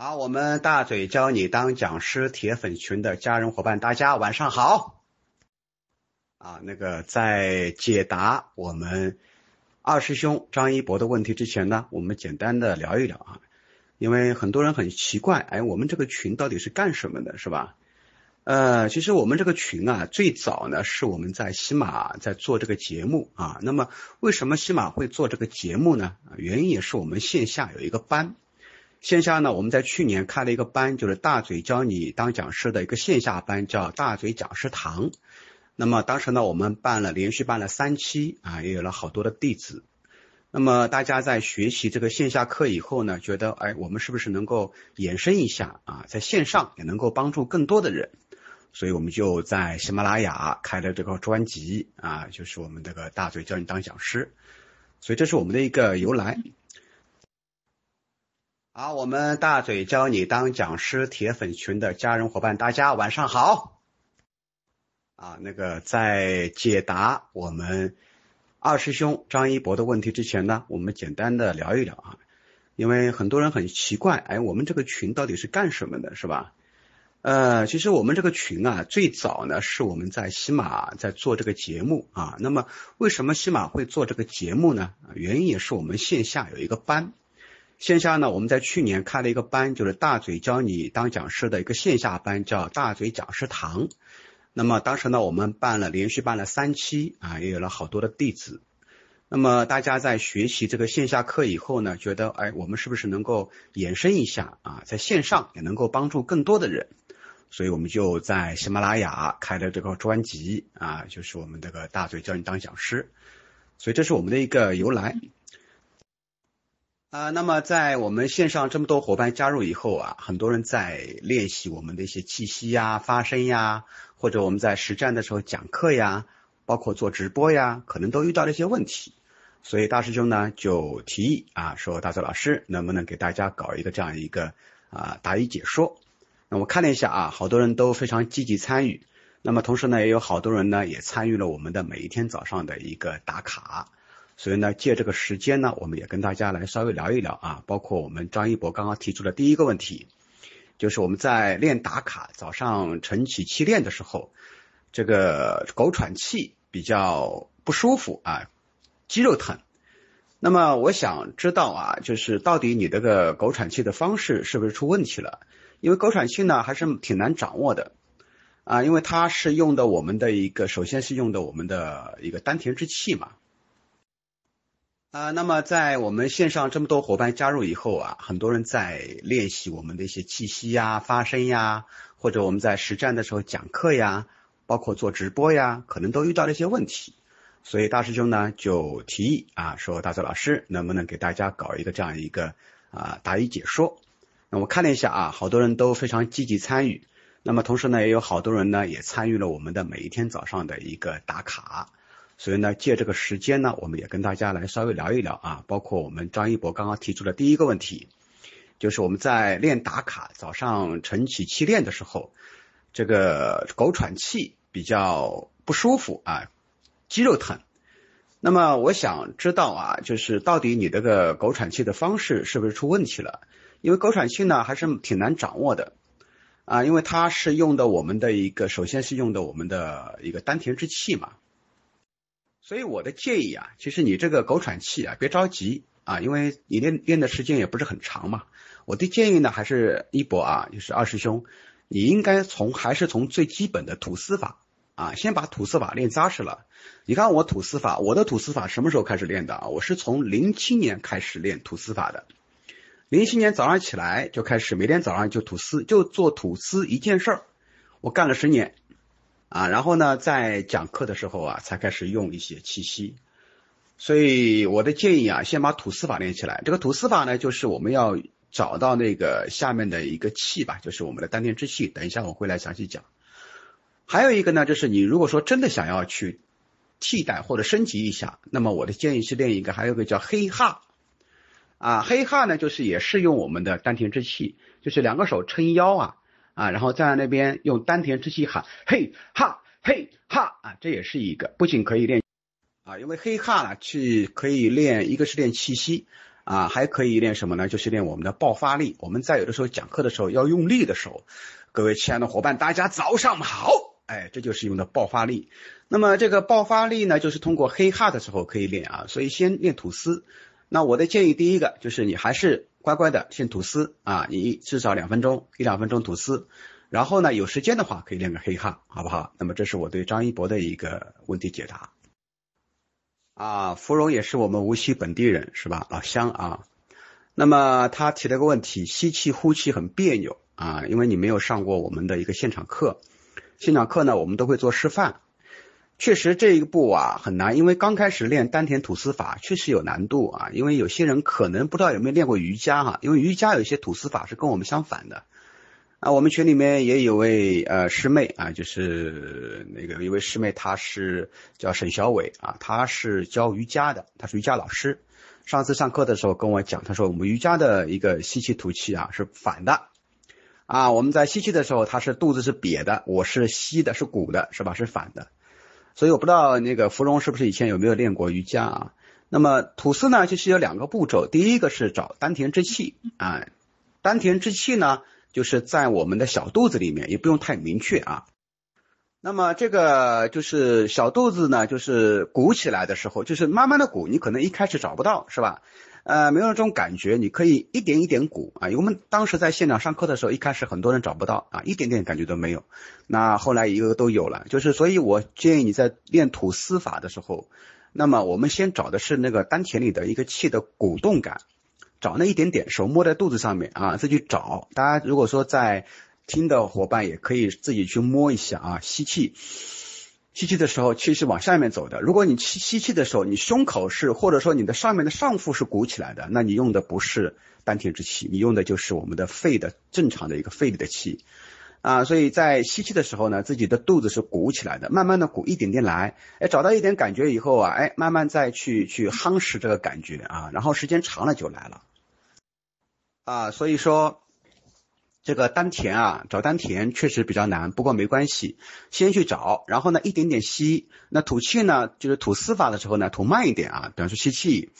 好，我们大嘴教你当讲师铁粉群的家人伙伴，大家晚上好。啊，那个在解答我们二师兄张一博的问题之前呢，我们简单的聊一聊啊，因为很多人很奇怪，哎，我们这个群到底是干什么的，是吧？呃，其实我们这个群啊，最早呢是我们在喜马在做这个节目啊。那么为什么喜马会做这个节目呢？原因也是我们线下有一个班。线下呢，我们在去年开了一个班，就是大嘴教你当讲师的一个线下班，叫大嘴讲师堂。那么当时呢，我们办了连续办了三期啊，也有了好多的弟子。那么大家在学习这个线下课以后呢，觉得哎，我们是不是能够延伸一下啊，在线上也能够帮助更多的人？所以我们就在喜马拉雅开了这个专辑啊，就是我们这个大嘴教你当讲师。所以这是我们的一个由来。好，我们大嘴教你当讲师铁粉群的家人伙伴，大家晚上好。啊，那个在解答我们二师兄张一博的问题之前呢，我们简单的聊一聊啊，因为很多人很奇怪，哎，我们这个群到底是干什么的，是吧？呃，其实我们这个群啊，最早呢是我们在喜马在做这个节目啊。那么为什么喜马会做这个节目呢？原因也是我们线下有一个班。线下呢，我们在去年开了一个班，就是大嘴教你当讲师的一个线下班，叫大嘴讲师堂。那么当时呢，我们办了连续办了三期啊，也有了好多的弟子。那么大家在学习这个线下课以后呢，觉得哎，我们是不是能够延伸一下啊，在线上也能够帮助更多的人？所以我们就在喜马拉雅开了这个专辑啊，就是我们这个大嘴教你当讲师。所以这是我们的一个由来。啊，那么在我们线上这么多伙伴加入以后啊，很多人在练习我们的一些气息呀、发声呀，或者我们在实战的时候讲课呀，包括做直播呀，可能都遇到了一些问题。所以大师兄呢就提议啊，说大泽老师能不能给大家搞一个这样一个啊答疑解说？那我看了一下啊，好多人都非常积极参与，那么同时呢，也有好多人呢也参与了我们的每一天早上的一个打卡。所以呢，借这个时间呢，我们也跟大家来稍微聊一聊啊，包括我们张一博刚刚提出的第一个问题，就是我们在练打卡早上晨起气练的时候，这个狗喘气比较不舒服啊，肌肉疼。那么我想知道啊，就是到底你这个狗喘气的方式是不是出问题了？因为狗喘气呢还是挺难掌握的啊，因为它是用的我们的一个，首先是用的我们的一个丹田之气嘛。啊，那么在我们线上这么多伙伴加入以后啊，很多人在练习我们的一些气息呀、发声呀，或者我们在实战的时候讲课呀，包括做直播呀，可能都遇到了一些问题。所以大师兄呢就提议啊，说大泽老师能不能给大家搞一个这样一个啊答疑解说？那我看了一下啊，好多人都非常积极参与，那么同时呢，也有好多人呢也参与了我们的每一天早上的一个打卡。所以呢，借这个时间呢，我们也跟大家来稍微聊一聊啊，包括我们张一博刚刚提出的第一个问题，就是我们在练打卡早上晨起气练的时候，这个狗喘气比较不舒服啊，肌肉疼。那么我想知道啊，就是到底你这个狗喘气的方式是不是出问题了？因为狗喘气呢还是挺难掌握的啊，因为它是用的我们的一个，首先是用的我们的一个丹田之气嘛。所以我的建议啊，其实你这个狗喘气啊，别着急啊，因为你练练的时间也不是很长嘛。我的建议呢，还是一博啊，就是二师兄，你应该从还是从最基本的吐丝法啊，先把吐丝法练扎实了。你看我吐丝法，我的吐丝法什么时候开始练的啊？我是从零七年开始练吐丝法的。零七年早上起来就开始，每天早上就吐丝，就做吐丝一件事儿，我干了十年。啊，然后呢，在讲课的时候啊，才开始用一些气息。所以我的建议啊，先把吐丝法练起来。这个吐丝法呢，就是我们要找到那个下面的一个气吧，就是我们的丹田之气。等一下我会来详细讲。还有一个呢，就是你如果说真的想要去替代或者升级一下，那么我的建议是练一个，还有个叫黑哈啊，黑哈呢，就是也是用我们的丹田之气，就是两个手撑腰啊。啊，然后在那边用丹田之气喊嘿哈嘿哈啊，这也是一个，不仅可以练啊，因为嘿哈呢去可以练，一个是练气息啊，还可以练什么呢？就是练我们的爆发力。我们在有的时候讲课的时候要用力的时候，各位亲爱的伙伴，大家早上好，哎，这就是用的爆发力。那么这个爆发力呢，就是通过黑哈的时候可以练啊，所以先练吐丝。那我的建议第一个就是你还是乖乖的先吐丝啊，你至少两分钟一两分钟吐丝，然后呢有时间的话可以练个黑哈，好不好？那么这是我对张一博的一个问题解答。啊，芙蓉也是我们无锡本地人是吧？老乡啊。那么他提了个问题，吸气呼气很别扭啊，因为你没有上过我们的一个现场课，现场课呢我们都会做示范。确实这一步啊很难，因为刚开始练丹田吐丝法确实有难度啊。因为有些人可能不知道有没有练过瑜伽哈，因为瑜伽有一些吐丝法是跟我们相反的。啊，我们群里面也有位呃师妹啊，就是那个一位师妹，她是叫沈小伟啊，她是教瑜伽的，她是瑜伽老师。上次上课的时候跟我讲，她说我们瑜伽的一个吸气吐气啊是反的啊，我们在吸气的时候，她是肚子是瘪的，我是吸的是鼓的，是吧？是反的。所以我不知道那个芙蓉是不是以前有没有练过瑜伽啊？那么吐丝呢，就是有两个步骤，第一个是找丹田之气啊，丹田之气呢就是在我们的小肚子里面，也不用太明确啊。那么这个就是小肚子呢，就是鼓起来的时候，就是慢慢的鼓，你可能一开始找不到，是吧？呃，没有这种感觉，你可以一点一点鼓啊。因为我们当时在现场上课的时候，一开始很多人找不到啊，一点点感觉都没有。那后来一个都有了，就是所以我建议你在练吐丝法的时候，那么我们先找的是那个丹田里的一个气的鼓动感，找那一点点，手摸在肚子上面啊，自己找。大家如果说在听的伙伴也可以自己去摸一下啊，吸气。吸气的时候，气是往下面走的。如果你吸吸气的时候，你胸口是或者说你的上面的上腹是鼓起来的，那你用的不是丹田之气，你用的就是我们的肺的正常的一个肺里的气啊。所以在吸气的时候呢，自己的肚子是鼓起来的，慢慢的鼓，一点点来，哎，找到一点感觉以后啊，哎，慢慢再去去夯实这个感觉啊，然后时间长了就来了啊。所以说。这个丹田啊，找丹田确实比较难，不过没关系，先去找，然后呢一点点吸，那吐气呢，就是吐丝法的时候呢，吐慢一点啊，比方说吸气，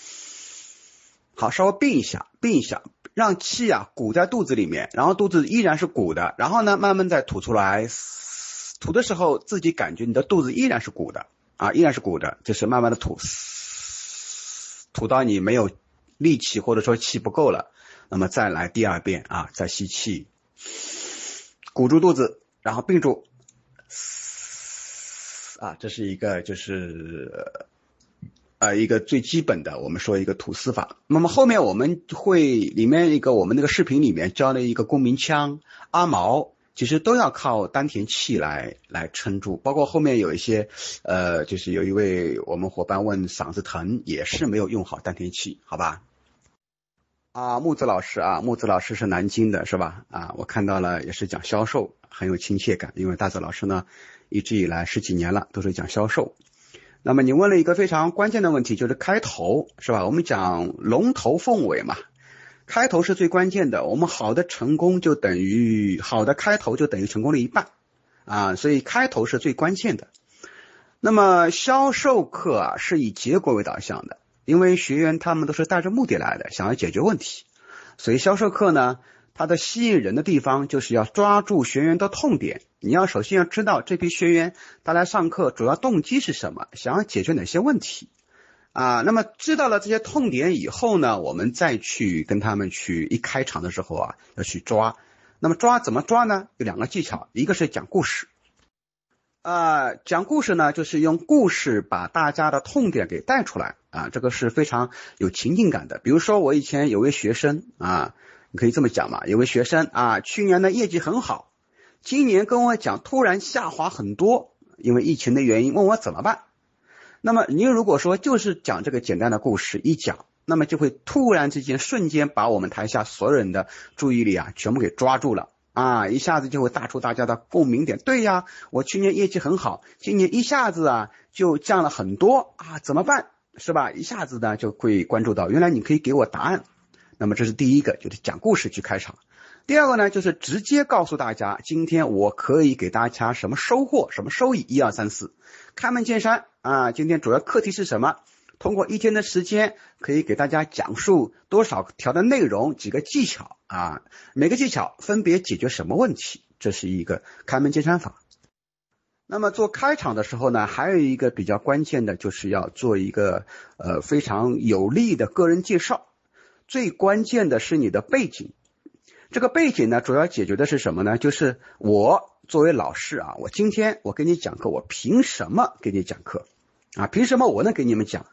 好，稍微并一下，并一下，让气啊鼓在肚子里面，然后肚子依然是鼓的，然后呢慢慢再吐出来，吐的时候自己感觉你的肚子依然是鼓的啊，依然是鼓的，就是慢慢的吐，吐到你没有力气或者说气不够了，那么再来第二遍啊，再吸气。鼓住肚子，然后并住，啊，这是一个就是呃一个最基本的，我们说一个吐丝法。那么后面我们会里面一个我们那个视频里面教了一个共鸣腔、阿毛，其实都要靠丹田气来来撑住。包括后面有一些呃，就是有一位我们伙伴问嗓子疼，也是没有用好丹田气，好吧？啊，木子老师啊，木子老师是南京的，是吧？啊，我看到了，也是讲销售，很有亲切感。因为大泽老师呢，一直以来十几年了，都是讲销售。那么你问了一个非常关键的问题，就是开头，是吧？我们讲龙头凤尾嘛，开头是最关键的。我们好的成功就等于好的开头就等于成功了一半啊，所以开头是最关键的。那么销售课啊，是以结果为导向的。因为学员他们都是带着目的来的，想要解决问题，所以销售课呢，它的吸引人的地方就是要抓住学员的痛点。你要首先要知道这批学员他来上课主要动机是什么，想要解决哪些问题啊？那么知道了这些痛点以后呢，我们再去跟他们去一开场的时候啊，要去抓。那么抓怎么抓呢？有两个技巧，一个是讲故事。啊，讲故事呢，就是用故事把大家的痛点给带出来啊，这个是非常有情境感的。比如说，我以前有位学生啊，你可以这么讲嘛，有位学生啊，去年的业绩很好，今年跟我讲突然下滑很多，因为疫情的原因，问我怎么办。那么您如果说就是讲这个简单的故事一讲，那么就会突然之间瞬间把我们台下所有人的注意力啊全部给抓住了。啊，一下子就会打出大家的共鸣点。对呀，我去年业绩很好，今年一下子啊就降了很多啊，怎么办？是吧？一下子呢就会关注到，原来你可以给我答案。那么这是第一个，就是讲故事去开场。第二个呢，就是直接告诉大家，今天我可以给大家什么收获，什么收益，一二三四，开门见山啊。今天主要课题是什么？通过一天的时间，可以给大家讲述多少条的内容，几个技巧啊，每个技巧分别解决什么问题，这是一个开门见山法。那么做开场的时候呢，还有一个比较关键的，就是要做一个呃非常有力的个人介绍。最关键的是你的背景，这个背景呢，主要解决的是什么呢？就是我作为老师啊，我今天我给你讲课，我凭什么给你讲课啊？凭什么我能给你们讲？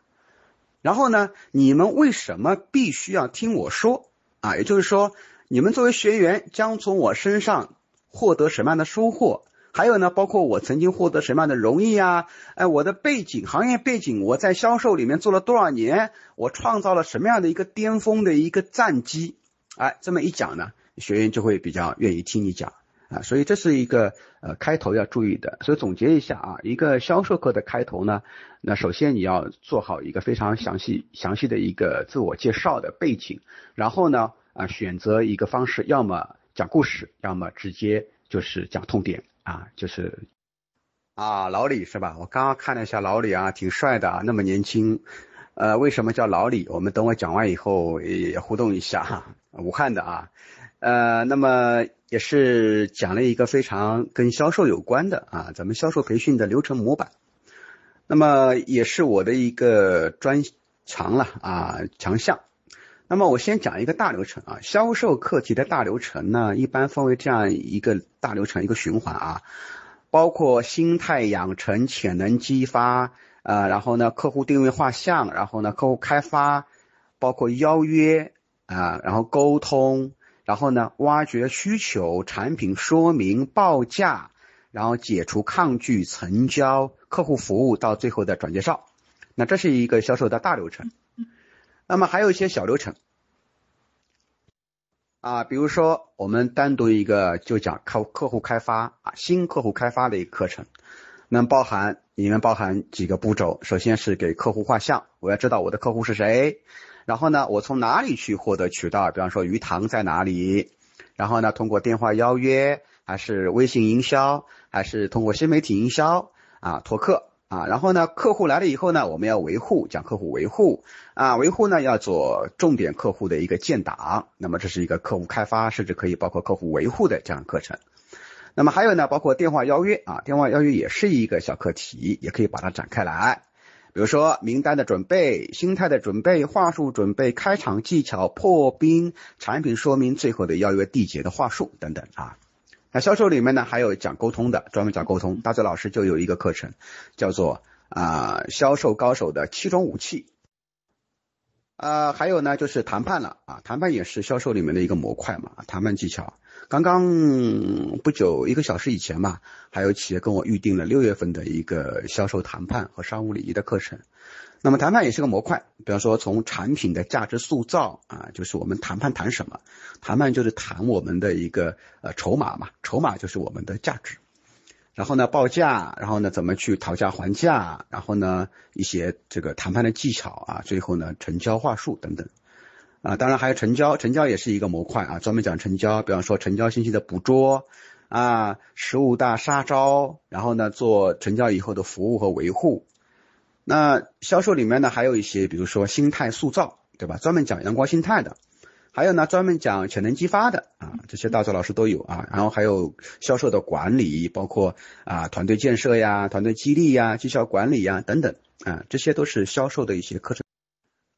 然后呢，你们为什么必须要听我说啊？也就是说，你们作为学员将从我身上获得什么样的收获？还有呢，包括我曾经获得什么样的荣誉啊？哎，我的背景、行业背景，我在销售里面做了多少年？我创造了什么样的一个巅峰的一个战绩？哎，这么一讲呢，学员就会比较愿意听你讲啊。所以这是一个呃开头要注意的。所以总结一下啊，一个销售课的开头呢。那首先你要做好一个非常详细、详细的一个自我介绍的背景，然后呢啊选择一个方式，要么讲故事，要么直接就是讲痛点啊，就是啊老李是吧？我刚刚看了一下老李啊，挺帅的啊，那么年轻。呃，为什么叫老李？我们等我讲完以后也互动一下哈。武汉的啊，呃，那么也是讲了一个非常跟销售有关的啊，咱们销售培训的流程模板。那么也是我的一个专长了啊强项。那么我先讲一个大流程啊，销售课题的大流程呢，一般分为这样一个大流程一个循环啊，包括心态养成、潜能激发啊，然后呢客户定位画像，然后呢客户开发，包括邀约啊，然后沟通，然后呢挖掘需求、产品说明、报价。然后解除抗拒，成交，客户服务到最后的转介绍，那这是一个销售的大流程。那么还有一些小流程。啊，比如说我们单独一个就讲客客户开发啊，新客户开发的一个课程，那包含里面包含几个步骤，首先是给客户画像，我要知道我的客户是谁，然后呢，我从哪里去获得渠道，比方说鱼塘在哪里，然后呢，通过电话邀约。还是微信营销，还是通过新媒体营销啊，拓客。啊，然后呢，客户来了以后呢，我们要维护，讲客户维护啊，维护呢要做重点客户的一个建档，那么这是一个客户开发，甚至可以包括客户维护的这样课程。那么还有呢，包括电话邀约啊，电话邀约也是一个小课题，也可以把它展开来，比如说名单的准备、心态的准备、话术准备、开场技巧、破冰、产品说明、最后的邀约缔结的话术等等啊。那销售里面呢，还有讲沟通的，专门讲沟通。大嘴老师就有一个课程，叫做啊销售高手的七种武器。啊，还有呢就是谈判了啊，谈判也是销售里面的一个模块嘛，谈判技巧。刚刚不久一个小时以前嘛，还有企业跟我预定了六月份的一个销售谈判和商务礼仪的课程。那么谈判也是个模块，比方说从产品的价值塑造啊，就是我们谈判谈什么？谈判就是谈我们的一个呃筹码嘛，筹码就是我们的价值。然后呢报价，然后呢怎么去讨价还价，然后呢一些这个谈判的技巧啊，最后呢成交话术等等啊，当然还有成交，成交也是一个模块啊，专门讲成交，比方说成交信息的捕捉啊，十五大杀招，然后呢做成交以后的服务和维护。那销售里面呢，还有一些，比如说心态塑造，对吧？专门讲阳光心态的，还有呢，专门讲潜能激发的啊，这些大作老师都有啊。然后还有销售的管理，包括啊团队建设呀、团队激励呀、绩效管理呀等等啊，这些都是销售的一些课程。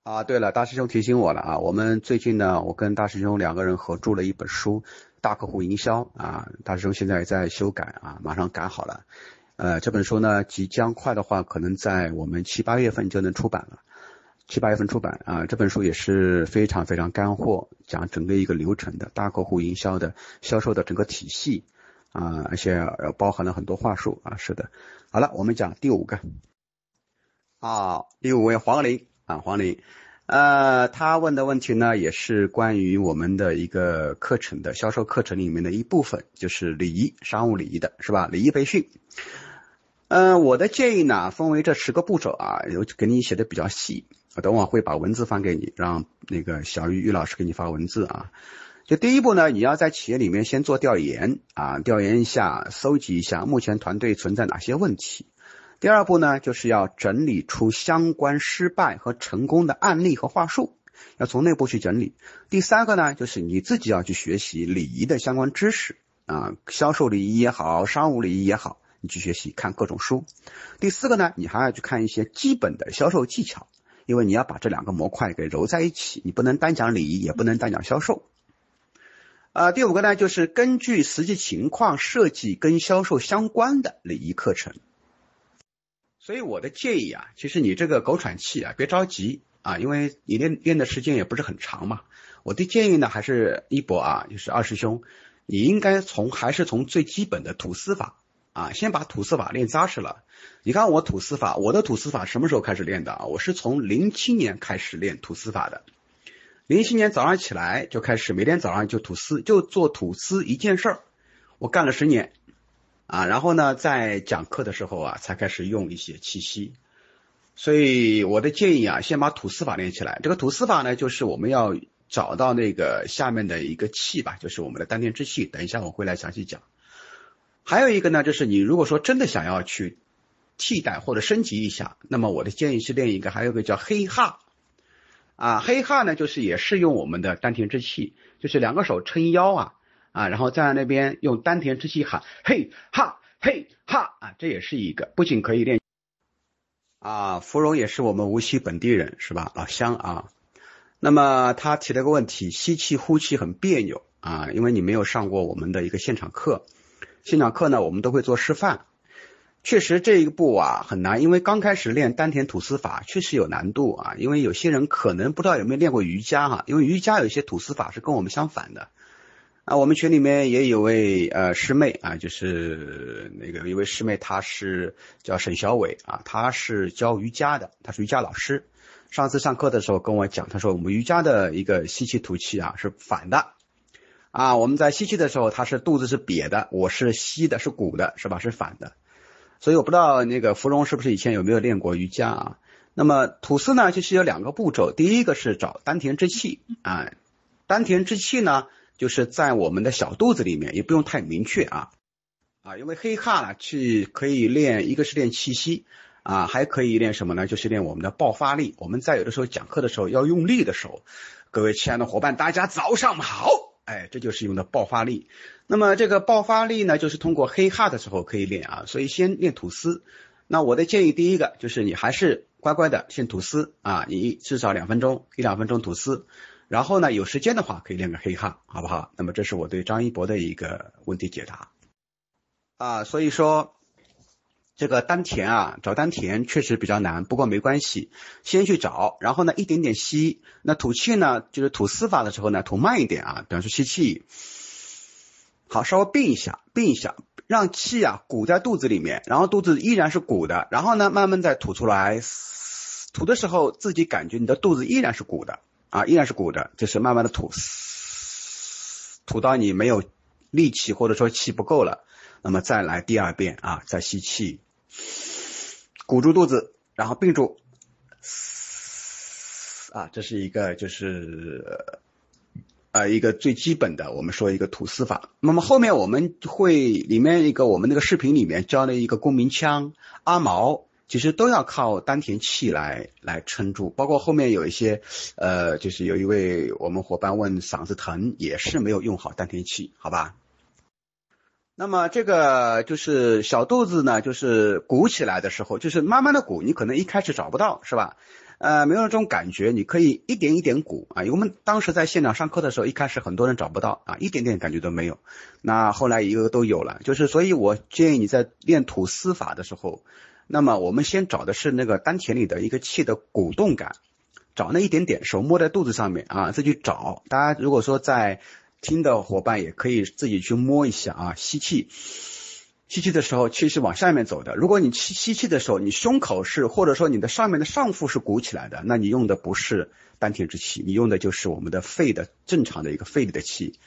啊，对了，大师兄提醒我了啊，我们最近呢，我跟大师兄两个人合著了一本书《大客户营销》啊，大师兄现在也在修改啊，马上改好了。呃，这本书呢，即将快的话，可能在我们七八月份就能出版了。七八月份出版啊，这本书也是非常非常干货，讲整个一个流程的大客户营销的销售的整个体系啊，而且包含了很多话术啊。是的，好了，我们讲第五个啊，第五位黄玲啊，黄玲。呃，他问的问题呢，也是关于我们的一个课程的销售课程里面的一部分，就是礼仪、商务礼仪的是吧？礼仪培训。嗯，我的建议呢，分为这十个步骤啊，有给你写的比较细，我等会会把文字发给你，让那个小玉玉老师给你发文字啊。就第一步呢，你要在企业里面先做调研啊，调研一下，搜集一下目前团队存在哪些问题。第二步呢，就是要整理出相关失败和成功的案例和话术，要从内部去整理。第三个呢，就是你自己要去学习礼仪的相关知识啊，销售礼仪也好，商务礼仪也好，你去学习看各种书。第四个呢，你还要去看一些基本的销售技巧，因为你要把这两个模块给揉在一起，你不能单讲礼仪，也不能单讲销售。啊，第五个呢，就是根据实际情况设计跟销售相关的礼仪课程。所以我的建议啊，其实你这个狗喘气啊，别着急啊，因为你练练的时间也不是很长嘛。我的建议呢，还是一博啊，就是二师兄，你应该从还是从最基本的吐丝法啊，先把吐丝法练扎实了。你看我吐丝法，我的吐丝法什么时候开始练的啊？我是从零七年开始练吐丝法的。零七年早上起来就开始，每天早上就吐丝，就做吐丝一件事儿，我干了十年啊。然后呢，在讲课的时候啊，才开始用一些气息。所以我的建议啊，先把吐丝法练起来。这个吐丝法呢，就是我们要找到那个下面的一个气吧，就是我们的丹田之气。等一下我会来详细讲。还有一个呢，就是你如果说真的想要去替代或者升级一下，那么我的建议是练一个，还有个叫黑哈。啊，黑哈呢，就是也是用我们的丹田之气，就是两个手撑腰啊啊，然后在那边用丹田之气喊嘿哈嘿哈啊，这也是一个，不仅可以练啊。芙蓉也是我们无锡本地人是吧？老乡啊。那么他提了个问题，吸气呼气很别扭啊，因为你没有上过我们的一个现场课，现场课呢我们都会做示范。确实这一步啊很难，因为刚开始练丹田吐丝法确实有难度啊。因为有些人可能不知道有没有练过瑜伽哈，因为瑜伽有些吐丝法是跟我们相反的啊。我们群里面也有位呃师妹啊，就是那个一位师妹，她是叫沈小伟啊，她是教瑜伽的，她是瑜伽老师。上次上课的时候跟我讲，她说我们瑜伽的一个吸气吐气啊是反的啊，我们在吸气的时候，它是肚子是瘪的，我是吸的是鼓的，是吧？是反的。所以我不知道那个芙蓉是不是以前有没有练过瑜伽啊？那么吐丝呢，就是有两个步骤，第一个是找丹田之气啊，丹田之气呢，就是在我们的小肚子里面，也不用太明确啊啊，因为黑哈呢去可以练，一个是练气息啊，还可以练什么呢？就是练我们的爆发力。我们在有的时候讲课的时候要用力的时候，各位亲爱的伙伴，大家早上好。哎，这就是用的爆发力。那么这个爆发力呢，就是通过黑哈的时候可以练啊。所以先练吐丝。那我的建议，第一个就是你还是乖乖的先吐丝啊，你至少两分钟，一两分钟吐丝。然后呢，有时间的话可以练个黑哈，好不好？那么这是我对张一博的一个问题解答啊。所以说。这个丹田啊，找丹田确实比较难，不过没关系，先去找，然后呢，一点点吸。那吐气呢，就是吐丝法的时候呢，吐慢一点啊，比方说吸气，好，稍微并一下，并一下，让气啊鼓在肚子里面，然后肚子依然是鼓的，然后呢，慢慢再吐出来。吐的时候自己感觉你的肚子依然是鼓的啊，依然是鼓的，就是慢慢的吐，吐到你没有力气或者说气不够了，那么再来第二遍啊，再吸气。鼓住肚子，然后并住，啊，这是一个就是呃一个最基本的，我们说一个吐丝法。那么后面我们会里面一个我们那个视频里面教了一个共鸣腔、阿毛，其实都要靠丹田气来来撑住。包括后面有一些呃，就是有一位我们伙伴问嗓子疼，也是没有用好丹田气，好吧？那么这个就是小肚子呢，就是鼓起来的时候，就是慢慢的鼓，你可能一开始找不到，是吧？呃，没有这种感觉，你可以一点一点鼓啊。我们当时在现场上课的时候，一开始很多人找不到啊，一点点感觉都没有。那后来一个个都有了，就是所以我建议你在练吐丝法的时候，那么我们先找的是那个丹田里的一个气的鼓动感，找那一点点，手摸在肚子上面啊，再去找。大家如果说在听的伙伴也可以自己去摸一下啊，吸气，吸气的时候气是往下面走的。如果你吸吸气的时候，你胸口是或者说你的上面的上腹是鼓起来的，那你用的不是丹田之气，你用的就是我们的肺的正常的一个肺里的气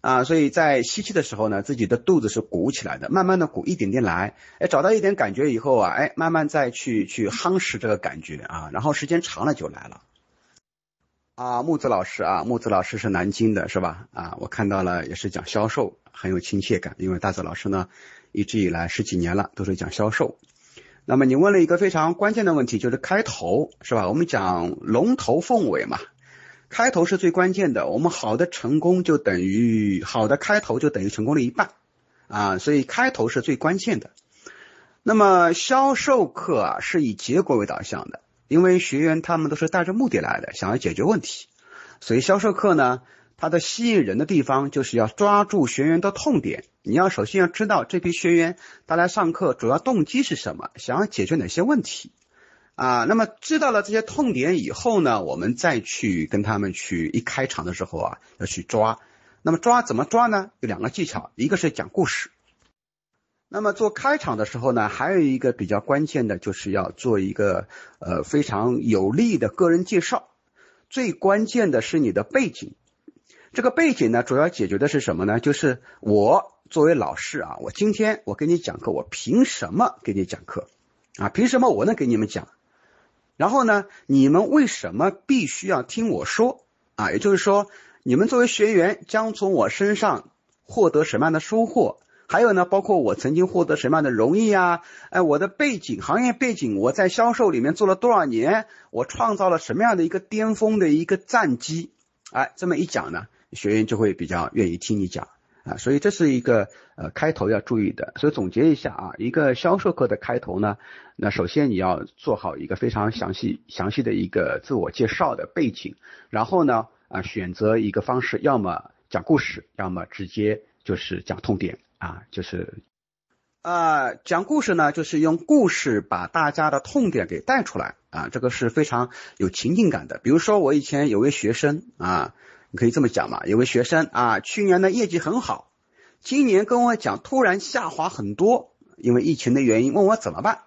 啊。所以在吸气的时候呢，自己的肚子是鼓起来的，慢慢的鼓，一点点来，哎，找到一点感觉以后啊，哎，慢慢再去去夯实这个感觉啊，然后时间长了就来了。啊，木子老师啊，木子老师是南京的，是吧？啊，我看到了，也是讲销售，很有亲切感。因为大泽老师呢，一直以来十几年了，都是讲销售。那么你问了一个非常关键的问题，就是开头是吧？我们讲龙头凤尾嘛，开头是最关键的。我们好的成功就等于好的开头就等于成功的一半啊，所以开头是最关键的。那么销售课啊是以结果为导向的，因为学员他们都是带着目的来的，想要解决问题，所以销售课呢，它的吸引人的地方就是要抓住学员的痛点。你要首先要知道这批学员他来上课主要动机是什么，想要解决哪些问题啊？那么知道了这些痛点以后呢，我们再去跟他们去一开场的时候啊，要去抓。那么抓怎么抓呢？有两个技巧，一个是讲故事。那么做开场的时候呢，还有一个比较关键的，就是要做一个呃非常有力的个人介绍。最关键的是你的背景，这个背景呢，主要解决的是什么呢？就是我作为老师啊，我今天我给你讲课，我凭什么给你讲课啊？凭什么我能给你们讲？然后呢，你们为什么必须要听我说啊？也就是说，你们作为学员将从我身上获得什么样的收获？还有呢，包括我曾经获得什么样的荣誉啊？哎，我的背景、行业背景，我在销售里面做了多少年？我创造了什么样的一个巅峰的一个战绩？哎，这么一讲呢，学员就会比较愿意听你讲啊。所以这是一个呃开头要注意的。所以总结一下啊，一个销售课的开头呢，那首先你要做好一个非常详细、详细的一个自我介绍的背景，然后呢啊选择一个方式，要么讲故事，要么直接就是讲痛点。啊，就是啊，讲故事呢，就是用故事把大家的痛点给带出来啊，这个是非常有情境感的。比如说，我以前有位学生啊，你可以这么讲嘛，有位学生啊，去年的业绩很好，今年跟我讲突然下滑很多，因为疫情的原因，问我怎么办。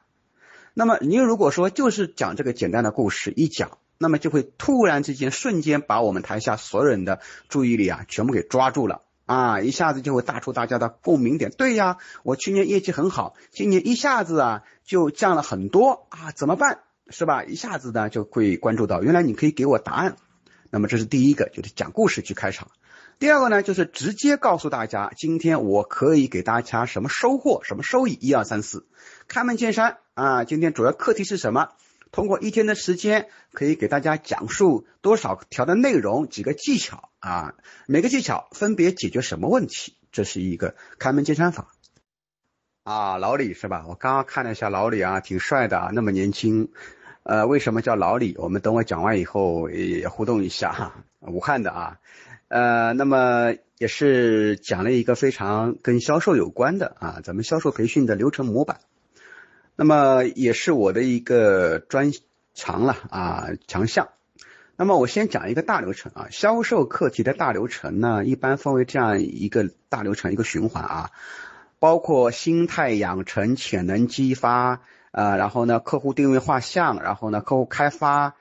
那么您如果说就是讲这个简单的故事一讲，那么就会突然之间瞬间把我们台下所有人的注意力啊，全部给抓住了。啊，一下子就会打出大家的共鸣点。对呀，我去年业绩很好，今年一下子啊就降了很多啊，怎么办？是吧？一下子呢就会关注到，原来你可以给我答案。那么这是第一个，就是讲故事去开场。第二个呢，就是直接告诉大家，今天我可以给大家什么收获，什么收益，一二三四，开门见山啊。今天主要课题是什么？通过一天的时间，可以给大家讲述多少条的内容，几个技巧啊，每个技巧分别解决什么问题？这是一个开门见山法啊。老李是吧？我刚刚看了一下老李啊，挺帅的啊，那么年轻。呃，为什么叫老李？我们等我讲完以后也互动一下哈。武汉的啊，呃，那么也是讲了一个非常跟销售有关的啊，咱们销售培训的流程模板。那么也是我的一个专长了啊强项。那么我先讲一个大流程啊，销售课题的大流程呢，一般分为这样一个大流程一个循环啊，包括心态养成、潜能激发啊，然后呢客户定位画像，然后呢客户开发，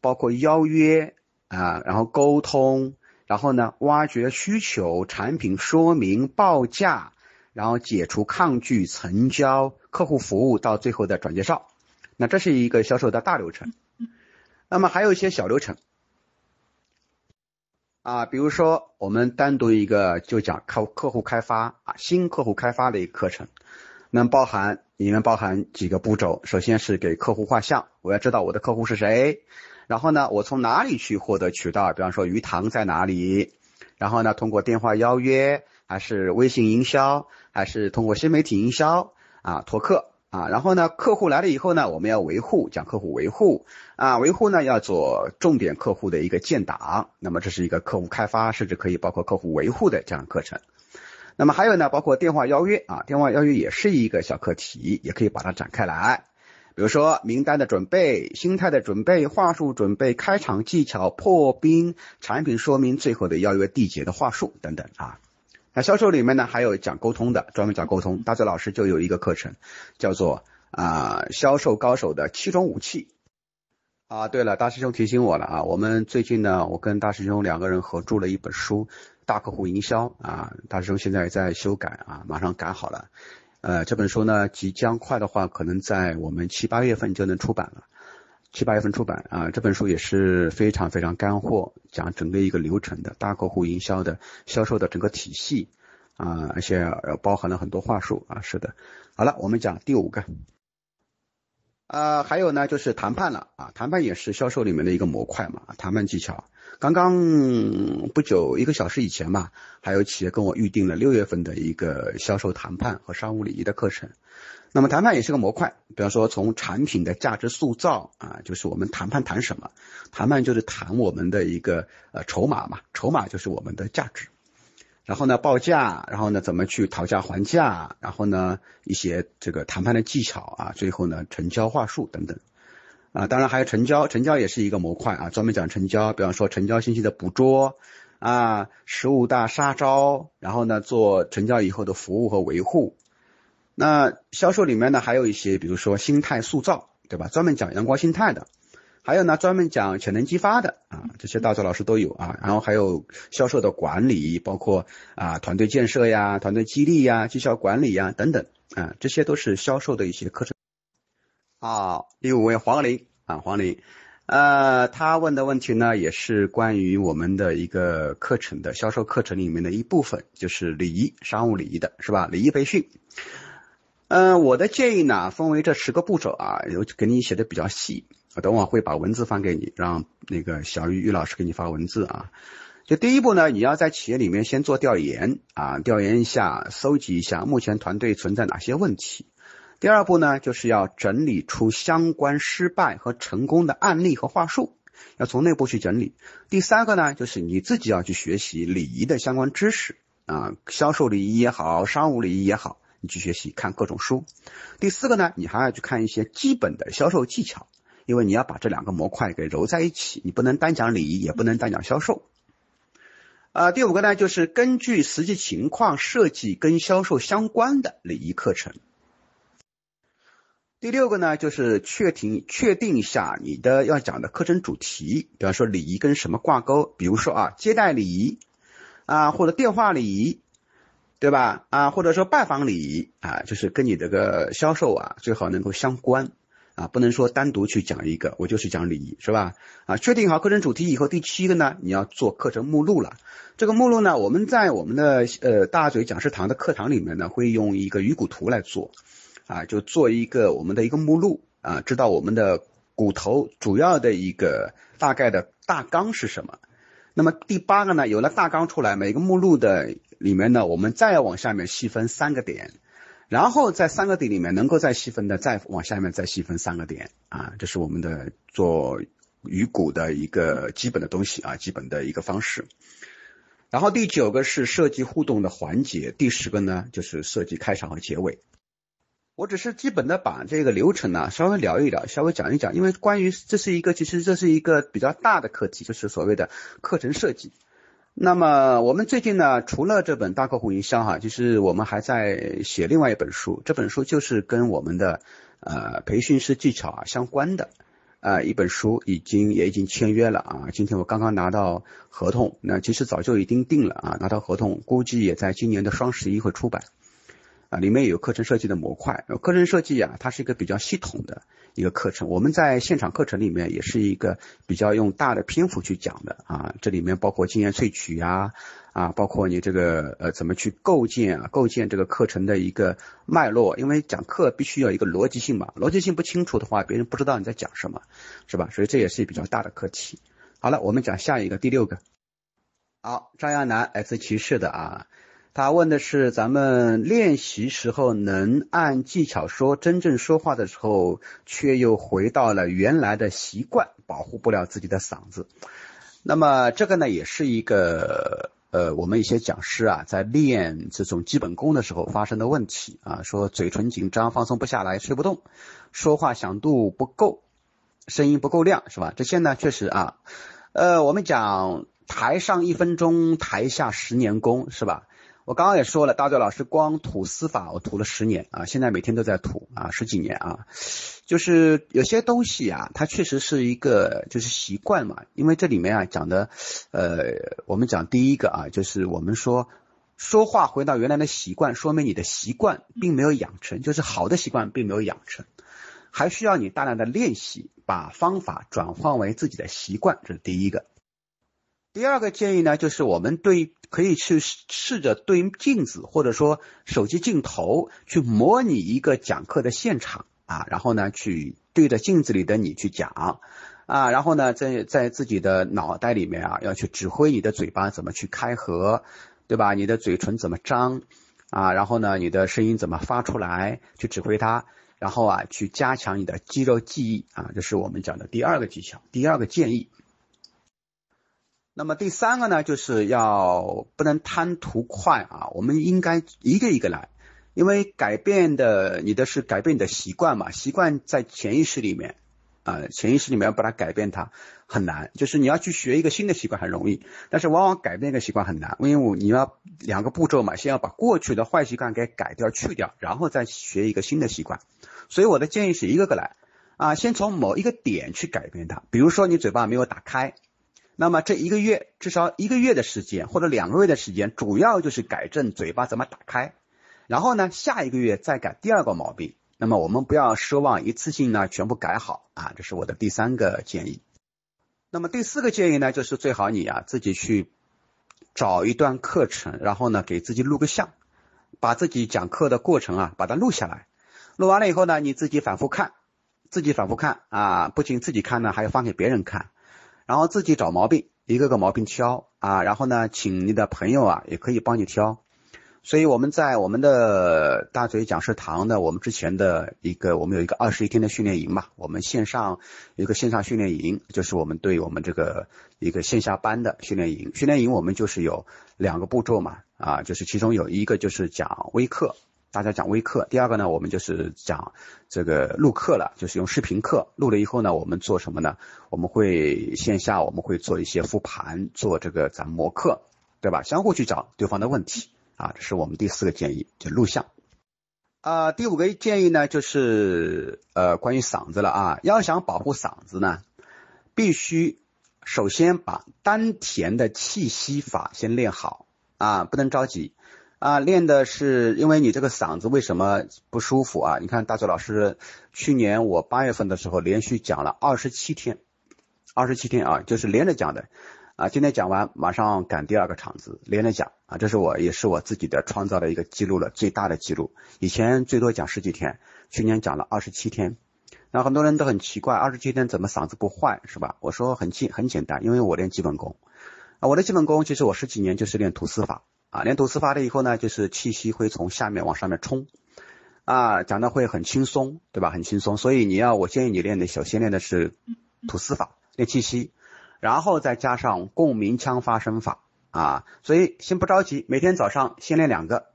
包括邀约啊，然后沟通，然后呢挖掘需求、产品说明、报价。然后解除抗拒、成交、客户服务到最后的转介绍，那这是一个销售的大流程。那么还有一些小流程。啊，比如说我们单独一个就讲客客户开发啊，新客户开发的一个课程，那包含里面包含几个步骤，首先是给客户画像，我要知道我的客户是谁，然后呢，我从哪里去获得渠道，比方说鱼塘在哪里，然后呢，通过电话邀约。还是微信营销，还是通过新媒体营销啊，拓客啊，然后呢，客户来了以后呢，我们要维护，讲客户维护啊，维护呢要做重点客户的一个建档，那么这是一个客户开发，甚至可以包括客户维护的这样课程。那么还有呢，包括电话邀约啊，电话邀约也是一个小课题，也可以把它展开来，比如说名单的准备、心态的准备、话术准备、开场技巧、破冰、产品说明、最后的邀约缔结的话术等等啊。那销售里面呢，还有讲沟通的，专门讲沟通。大嘴老师就有一个课程，叫做啊销售高手的七种武器。啊，对了，大师兄提醒我了啊，我们最近呢，我跟大师兄两个人合著了一本书《大客户营销》啊，大师兄现在在修改啊，马上改好了。呃，这本书呢，即将快的话，可能在我们七八月份就能出版了。七八月份出版啊，这本书也是非常非常干货，讲整个一个流程的大客户营销的销售的整个体系啊，而且包含了很多话术啊，是的。好了，我们讲第五个啊，还有呢，就是谈判了啊，谈判也是销售里面的一个模块嘛，谈判技巧。刚刚不久，一个小时以前嘛，还有企业跟我预定了六月份的一个销售谈判和商务礼仪的课程。那么谈判也是个模块，比方说从产品的价值塑造啊，就是我们谈判谈什么？谈判就是谈我们的一个呃筹码嘛，筹码就是我们的价值。然后呢，报价，然后呢，怎么去讨价还价，然后呢，一些这个谈判的技巧啊，最后呢，成交话术等等啊，当然还有成交，成交也是一个模块啊，专门讲成交，比方说成交信息的捕捉啊，十五大杀招，然后呢，做成交以后的服务和维护。那销售里面呢，还有一些，比如说心态塑造，对吧？专门讲阳光心态的。还有呢，专门讲潜能激发的啊，这些大周老师都有啊。然后还有销售的管理，包括啊团队建设呀、团队激励呀、绩效管理呀等等啊，这些都是销售的一些课程。好，第五位黄玲啊，黄玲，呃，他问的问题呢，也是关于我们的一个课程的销售课程里面的一部分，就是礼仪、商务礼仪的是吧？礼仪培训。嗯，我的建议呢，分为这十个步骤啊，有给你写的比较细。我等会会把文字发给你，让那个小玉玉老师给你发文字啊。就第一步呢，你要在企业里面先做调研啊，调研一下，搜集一下目前团队存在哪些问题。第二步呢，就是要整理出相关失败和成功的案例和话术，要从内部去整理。第三个呢，就是你自己要去学习礼仪的相关知识啊，销售礼仪也好，商务礼仪也好，你去学习看各种书。第四个呢，你还要去看一些基本的销售技巧。因为你要把这两个模块给揉在一起，你不能单讲礼仪，也不能单讲销售。啊，第五个呢，就是根据实际情况设计跟销售相关的礼仪课程。第六个呢，就是确定确定一下你的要讲的课程主题，比方说礼仪跟什么挂钩，比如说啊接待礼仪啊或者电话礼仪，对吧？啊或者说拜访礼仪啊，就是跟你这个销售啊最好能够相关。啊，不能说单独去讲一个，我就是讲礼仪，是吧？啊，确定好课程主题以后，第七个呢，你要做课程目录了。这个目录呢，我们在我们的呃大嘴讲师堂的课堂里面呢，会用一个鱼骨图来做，啊，就做一个我们的一个目录啊，知道我们的骨头主要的一个大概的大纲是什么。那么第八个呢，有了大纲出来，每个目录的里面呢，我们再往下面细分三个点。然后在三个点里面能够再细分的，再往下面再细分三个点啊，这是我们的做鱼骨的一个基本的东西啊，基本的一个方式。然后第九个是设计互动的环节，第十个呢就是设计开场和结尾。我只是基本的把这个流程呢稍微聊一聊，稍微讲一讲，因为关于这是一个其实这是一个比较大的课题，就是所谓的课程设计。那么我们最近呢，除了这本大客户营销哈，就是我们还在写另外一本书，这本书就是跟我们的呃培训师技巧啊相关的啊一本书，已经也已经签约了啊，今天我刚刚拿到合同，那其实早就已经定了啊，拿到合同，估计也在今年的双十一会出版。啊，里面有课程设计的模块。课程设计啊，它是一个比较系统的一个课程。我们在现场课程里面也是一个比较用大的篇幅去讲的啊。这里面包括经验萃取呀，啊，包括你这个呃怎么去构建啊，构建这个课程的一个脉络。因为讲课必须要一个逻辑性嘛，逻辑性不清楚的话，别人不知道你在讲什么，是吧？所以这也是比较大的课题。好了，我们讲下一个第六个。好，张亚楠 S 骑士的啊。他问的是咱们练习时候能按技巧说，真正说话的时候却又回到了原来的习惯，保护不了自己的嗓子。那么这个呢，也是一个呃，我们一些讲师啊，在练这种基本功的时候发生的问题啊，说嘴唇紧张，放松不下来，吹不动，说话响度不够，声音不够亮，是吧？这些呢，确实啊，呃，我们讲台上一分钟，台下十年功，是吧？我刚刚也说了，大嘴老师光吐司法，我吐了十年啊，现在每天都在吐啊，十几年啊，就是有些东西啊，它确实是一个就是习惯嘛，因为这里面啊讲的，呃，我们讲第一个啊，就是我们说说话回到原来的习惯，说明你的习惯并没有养成，就是好的习惯并没有养成，还需要你大量的练习，把方法转换为自己的习惯，这是第一个。第二个建议呢，就是我们对可以去试着对镜子或者说手机镜头去模拟一个讲课的现场啊，然后呢去对着镜子里的你去讲啊，然后呢，在在自己的脑袋里面啊，要去指挥你的嘴巴怎么去开合，对吧？你的嘴唇怎么张啊？然后呢，你的声音怎么发出来？去指挥它，然后啊，去加强你的肌肉记忆啊，这是我们讲的第二个技巧，第二个建议。那么第三个呢，就是要不能贪图快啊，我们应该一个一个来，因为改变的你的是改变你的习惯嘛，习惯在潜意识里面啊，潜意识里面要把它改变它很难，就是你要去学一个新的习惯很容易，但是往往改变一个习惯很难，因为你要两个步骤嘛，先要把过去的坏习惯给改掉去掉，然后再学一个新的习惯，所以我的建议是一个个来啊，先从某一个点去改变它，比如说你嘴巴没有打开。那么这一个月至少一个月的时间或者两个月的时间，主要就是改正嘴巴怎么打开，然后呢，下一个月再改第二个毛病。那么我们不要奢望一次性呢全部改好啊，这是我的第三个建议。那么第四个建议呢，就是最好你啊自己去找一段课程，然后呢给自己录个像，把自己讲课的过程啊把它录下来，录完了以后呢，你自己反复看，自己反复看啊，不仅自己看呢，还要放给别人看。然后自己找毛病，一个个毛病挑啊，然后呢，请你的朋友啊，也可以帮你挑。所以我们在我们的大嘴讲师堂呢，我们之前的一个，我们有一个二十一天的训练营嘛，我们线上一个线上训练营，就是我们对我们这个一个线下班的训练营。训练营我们就是有两个步骤嘛，啊，就是其中有一个就是讲微课。大家讲微课，第二个呢，我们就是讲这个录课了，就是用视频课录了以后呢，我们做什么呢？我们会线下我们会做一些复盘，做这个咱模课，对吧？相互去找对方的问题啊，这是我们第四个建议，就录像。啊，第五个建议呢，就是呃关于嗓子了啊，要想保护嗓子呢，必须首先把丹田的气息法先练好啊，不能着急。啊，练的是因为你这个嗓子为什么不舒服啊？你看大嘴老师去年我八月份的时候连续讲了二十七天，二十七天啊，就是连着讲的啊。今天讲完马上赶第二个场子，连着讲啊，这是我也是我自己的创造的一个记录了，最大的记录。以前最多讲十几天，去年讲了二十七天。那很多人都很奇怪，二十七天怎么嗓子不坏是吧？我说很简很简单，因为我练基本功啊，我的基本功其实我十几年就是练吐丝法。啊，练吐丝发了以后呢，就是气息会从下面往上面冲，啊，讲的会很轻松，对吧？很轻松。所以你要，我建议你练的，首先练的是吐丝法，练气息，然后再加上共鸣腔发声法，啊，所以先不着急，每天早上先练两个，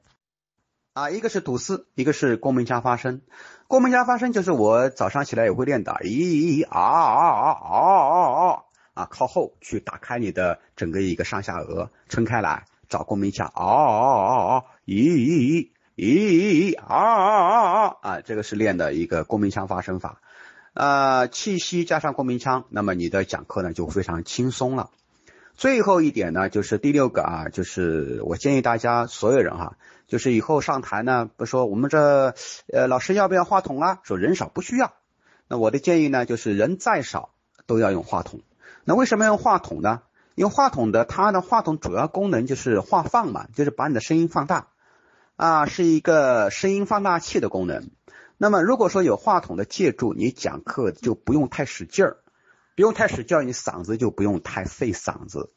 啊，一个是吐丝，一个是共鸣腔发声。共鸣腔发声就是我早上起来也会练的，咦咦啊啊啊啊啊啊，啊，靠后去打开你的整个一个上下颚，撑开来。找共鸣腔，哦哦哦哦，咦咦咦咦咦啊啊啊啊啊！这个是练的一个共鸣腔发声法，呃，气息加上共鸣腔，那么你的讲课呢就非常轻松了。最后一点呢，就是第六个啊，就是我建议大家所有人哈，就是以后上台呢，不说我们这呃老师要不要话筒啊？说人少不需要。那我的建议呢，就是人再少都要用话筒。那为什么用话筒呢？因为话筒的它的话筒主要功能就是话放嘛，就是把你的声音放大啊，是一个声音放大器的功能。那么如果说有话筒的借助，你讲课就不用太使劲儿，不用太使劲儿，你嗓子就不用太费嗓子。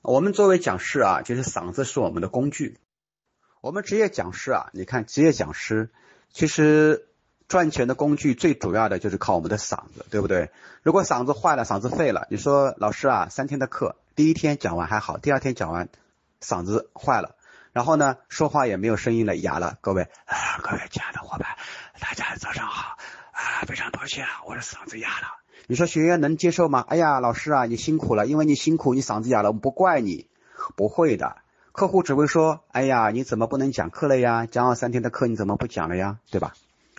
我们作为讲师啊，就是嗓子是我们的工具。我们职业讲师啊，你看职业讲师其实。赚钱的工具最主要的就是靠我们的嗓子，对不对？如果嗓子坏了，嗓子废了，你说老师啊，三天的课，第一天讲完还好，第二天讲完嗓子坏了，然后呢，说话也没有声音了，哑了。各位啊，各位亲爱的伙伴，大家早上好啊，非常抱歉啊，我的嗓子哑了。你说学员能接受吗？哎呀，老师啊，你辛苦了，因为你辛苦，你嗓子哑了，我不怪你，不会的。客户只会说，哎呀，你怎么不能讲课了呀？讲了三天的课，你怎么不讲了呀？对吧？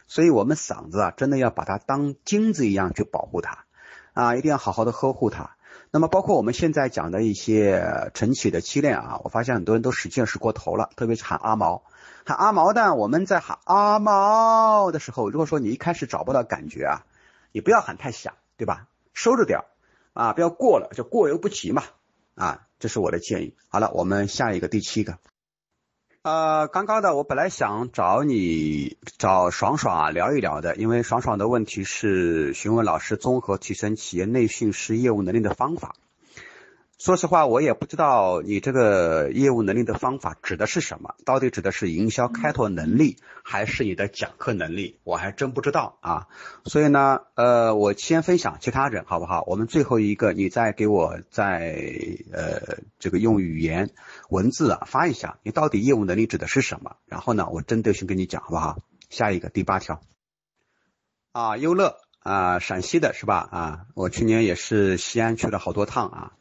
所以，我们嗓子啊，真的要把它当金子一样去保护它啊，一定要好好的呵护它。那么，包括我们现在讲的一些晨起的七练啊，我发现很多人都使劲使过头了，特别是喊阿毛，喊阿毛的。我们在喊阿毛的时候，如果说你一开始找不到感觉啊，你不要喊太响，对吧？收着点啊，不要过了，就过犹不及嘛啊，这是我的建议。好了，我们下一个第七个。呃，刚刚的我本来想找你找爽爽啊聊一聊的，因为爽爽的问题是询问老师综合提升企业内训师业务能力的方法。说实话，我也不知道你这个业务能力的方法指的是什么，到底指的是营销开拓能力，还是你的讲课能力？我还真不知道啊。所以呢，呃，我先分享其他人好不好？我们最后一个，你再给我在呃这个用语言文字啊发一下，你到底业务能力指的是什么？然后呢，我针对性跟你讲好不好？下一个第八条啊，优乐啊，陕西的是吧？啊，我去年也是西安去了好多趟啊。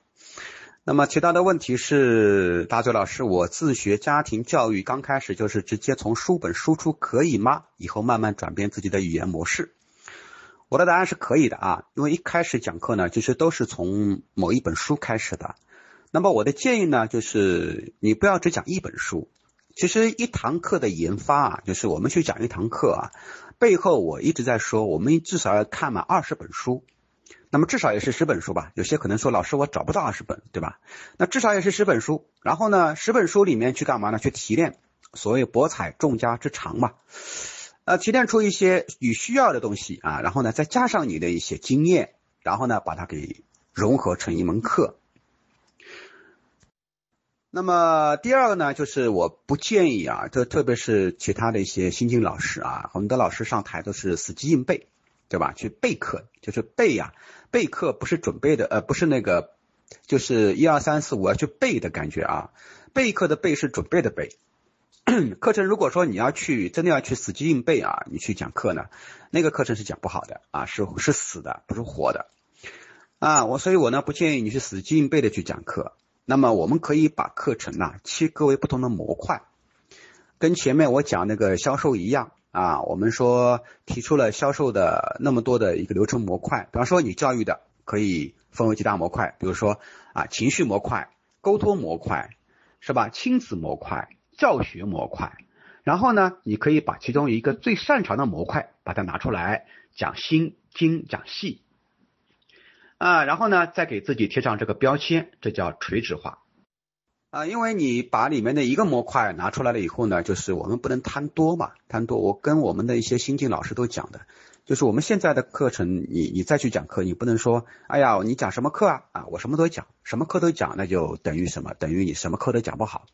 那么提到的问题是，大嘴老师，我自学家庭教育刚开始就是直接从书本输出，可以吗？以后慢慢转变自己的语言模式。我的答案是可以的啊，因为一开始讲课呢，其实都是从某一本书开始的。那么我的建议呢，就是你不要只讲一本书。其实一堂课的研发啊，就是我们去讲一堂课啊，背后我一直在说，我们至少要看满二十本书。那么至少也是十本书吧，有些可能说老师我找不到二十本，对吧？那至少也是十本书，然后呢，十本书里面去干嘛呢？去提炼所谓博采众家之长嘛，呃，提炼出一些你需要的东西啊，然后呢，再加上你的一些经验，然后呢，把它给融合成一门课。那么第二个呢，就是我不建议啊，这特别是其他的一些新进老师啊，很多老师上台都是死记硬背。对吧？去备课就是备呀，备课不是准备的，呃，不是那个，就是一二三四五要去背的感觉啊。备课的备是准备的备。课程如果说你要去真的要去死记硬背啊，你去讲课呢，那个课程是讲不好的啊，是是死的，不是活的啊。我所以，我呢不建议你去死记硬背的去讲课。那么我们可以把课程呢切割为不同的模块，跟前面我讲那个销售一样。啊，我们说提出了销售的那么多的一个流程模块，比方说你教育的可以分为几大模块，比如说啊情绪模块、沟通模块，是吧？亲子模块、教学模块，然后呢，你可以把其中一个最擅长的模块把它拿出来讲心、精、讲细，啊，然后呢再给自己贴上这个标签，这叫垂直化。啊，因为你把里面的一个模块拿出来了以后呢，就是我们不能贪多嘛，贪多。我跟我们的一些新进老师都讲的，就是我们现在的课程，你你再去讲课，你不能说，哎呀，你讲什么课啊？啊，我什么都讲，什么课都讲，那就等于什么？等于你什么课都讲不好。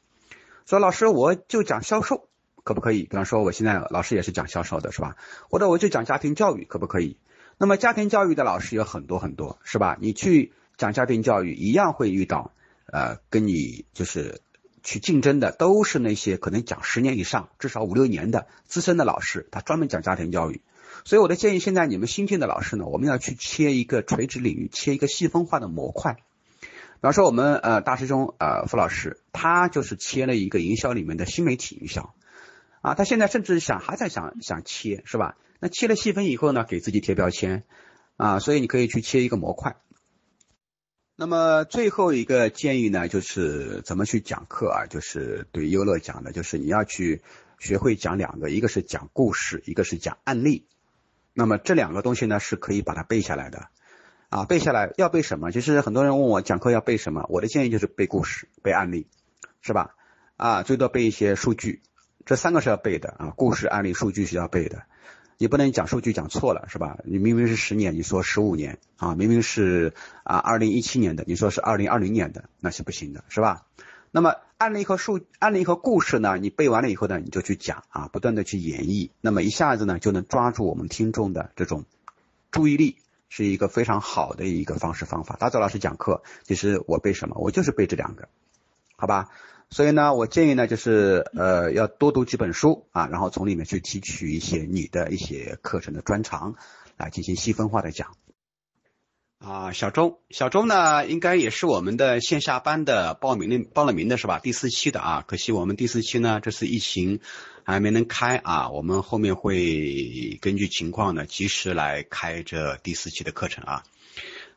说老师，我就讲销售，可不可以？比方说，我现在老师也是讲销售的，是吧？或者我就讲家庭教育，可不可以？那么家庭教育的老师有很多很多，是吧？你去讲家庭教育，一样会遇到。呃，跟你就是去竞争的都是那些可能讲十年以上，至少五六年的资深的老师，他专门讲家庭教育。所以我的建议，现在你们新进的老师呢，我们要去切一个垂直领域，切一个细分化的模块。比方说，我们呃大师兄呃傅老师，他就是切了一个营销里面的新媒体营销啊，他现在甚至想还在想想切，是吧？那切了细分以后呢，给自己贴标签啊，所以你可以去切一个模块。那么最后一个建议呢，就是怎么去讲课啊？就是对优乐讲的，就是你要去学会讲两个，一个是讲故事，一个是讲案例。那么这两个东西呢，是可以把它背下来的啊，背下来要背什么？其实很多人问我讲课要背什么，我的建议就是背故事、背案例，是吧？啊，最多背一些数据，这三个是要背的啊，故事、案例、数据是要背的。你不能讲数据讲错了是吧？你明明是十年，你说十五年啊，明明是啊二零一七年的，你说是二零二零年的，那是不行的，是吧？那么案例和数案例和故事呢，你背完了以后呢，你就去讲啊，不断的去演绎，那么一下子呢就能抓住我们听众的这种注意力，是一个非常好的一个方式方法。大周老师讲课，其实我背什么，我就是背这两个，好吧？所以呢，我建议呢，就是呃，要多读几本书啊，然后从里面去提取一些你的一些课程的专长，来进行细分化的讲。啊，小周，小周呢，应该也是我们的线下班的报名的报了名的是吧？第四期的啊，可惜我们第四期呢，这次疫情还没能开啊，我们后面会根据情况呢，及时来开这第四期的课程啊。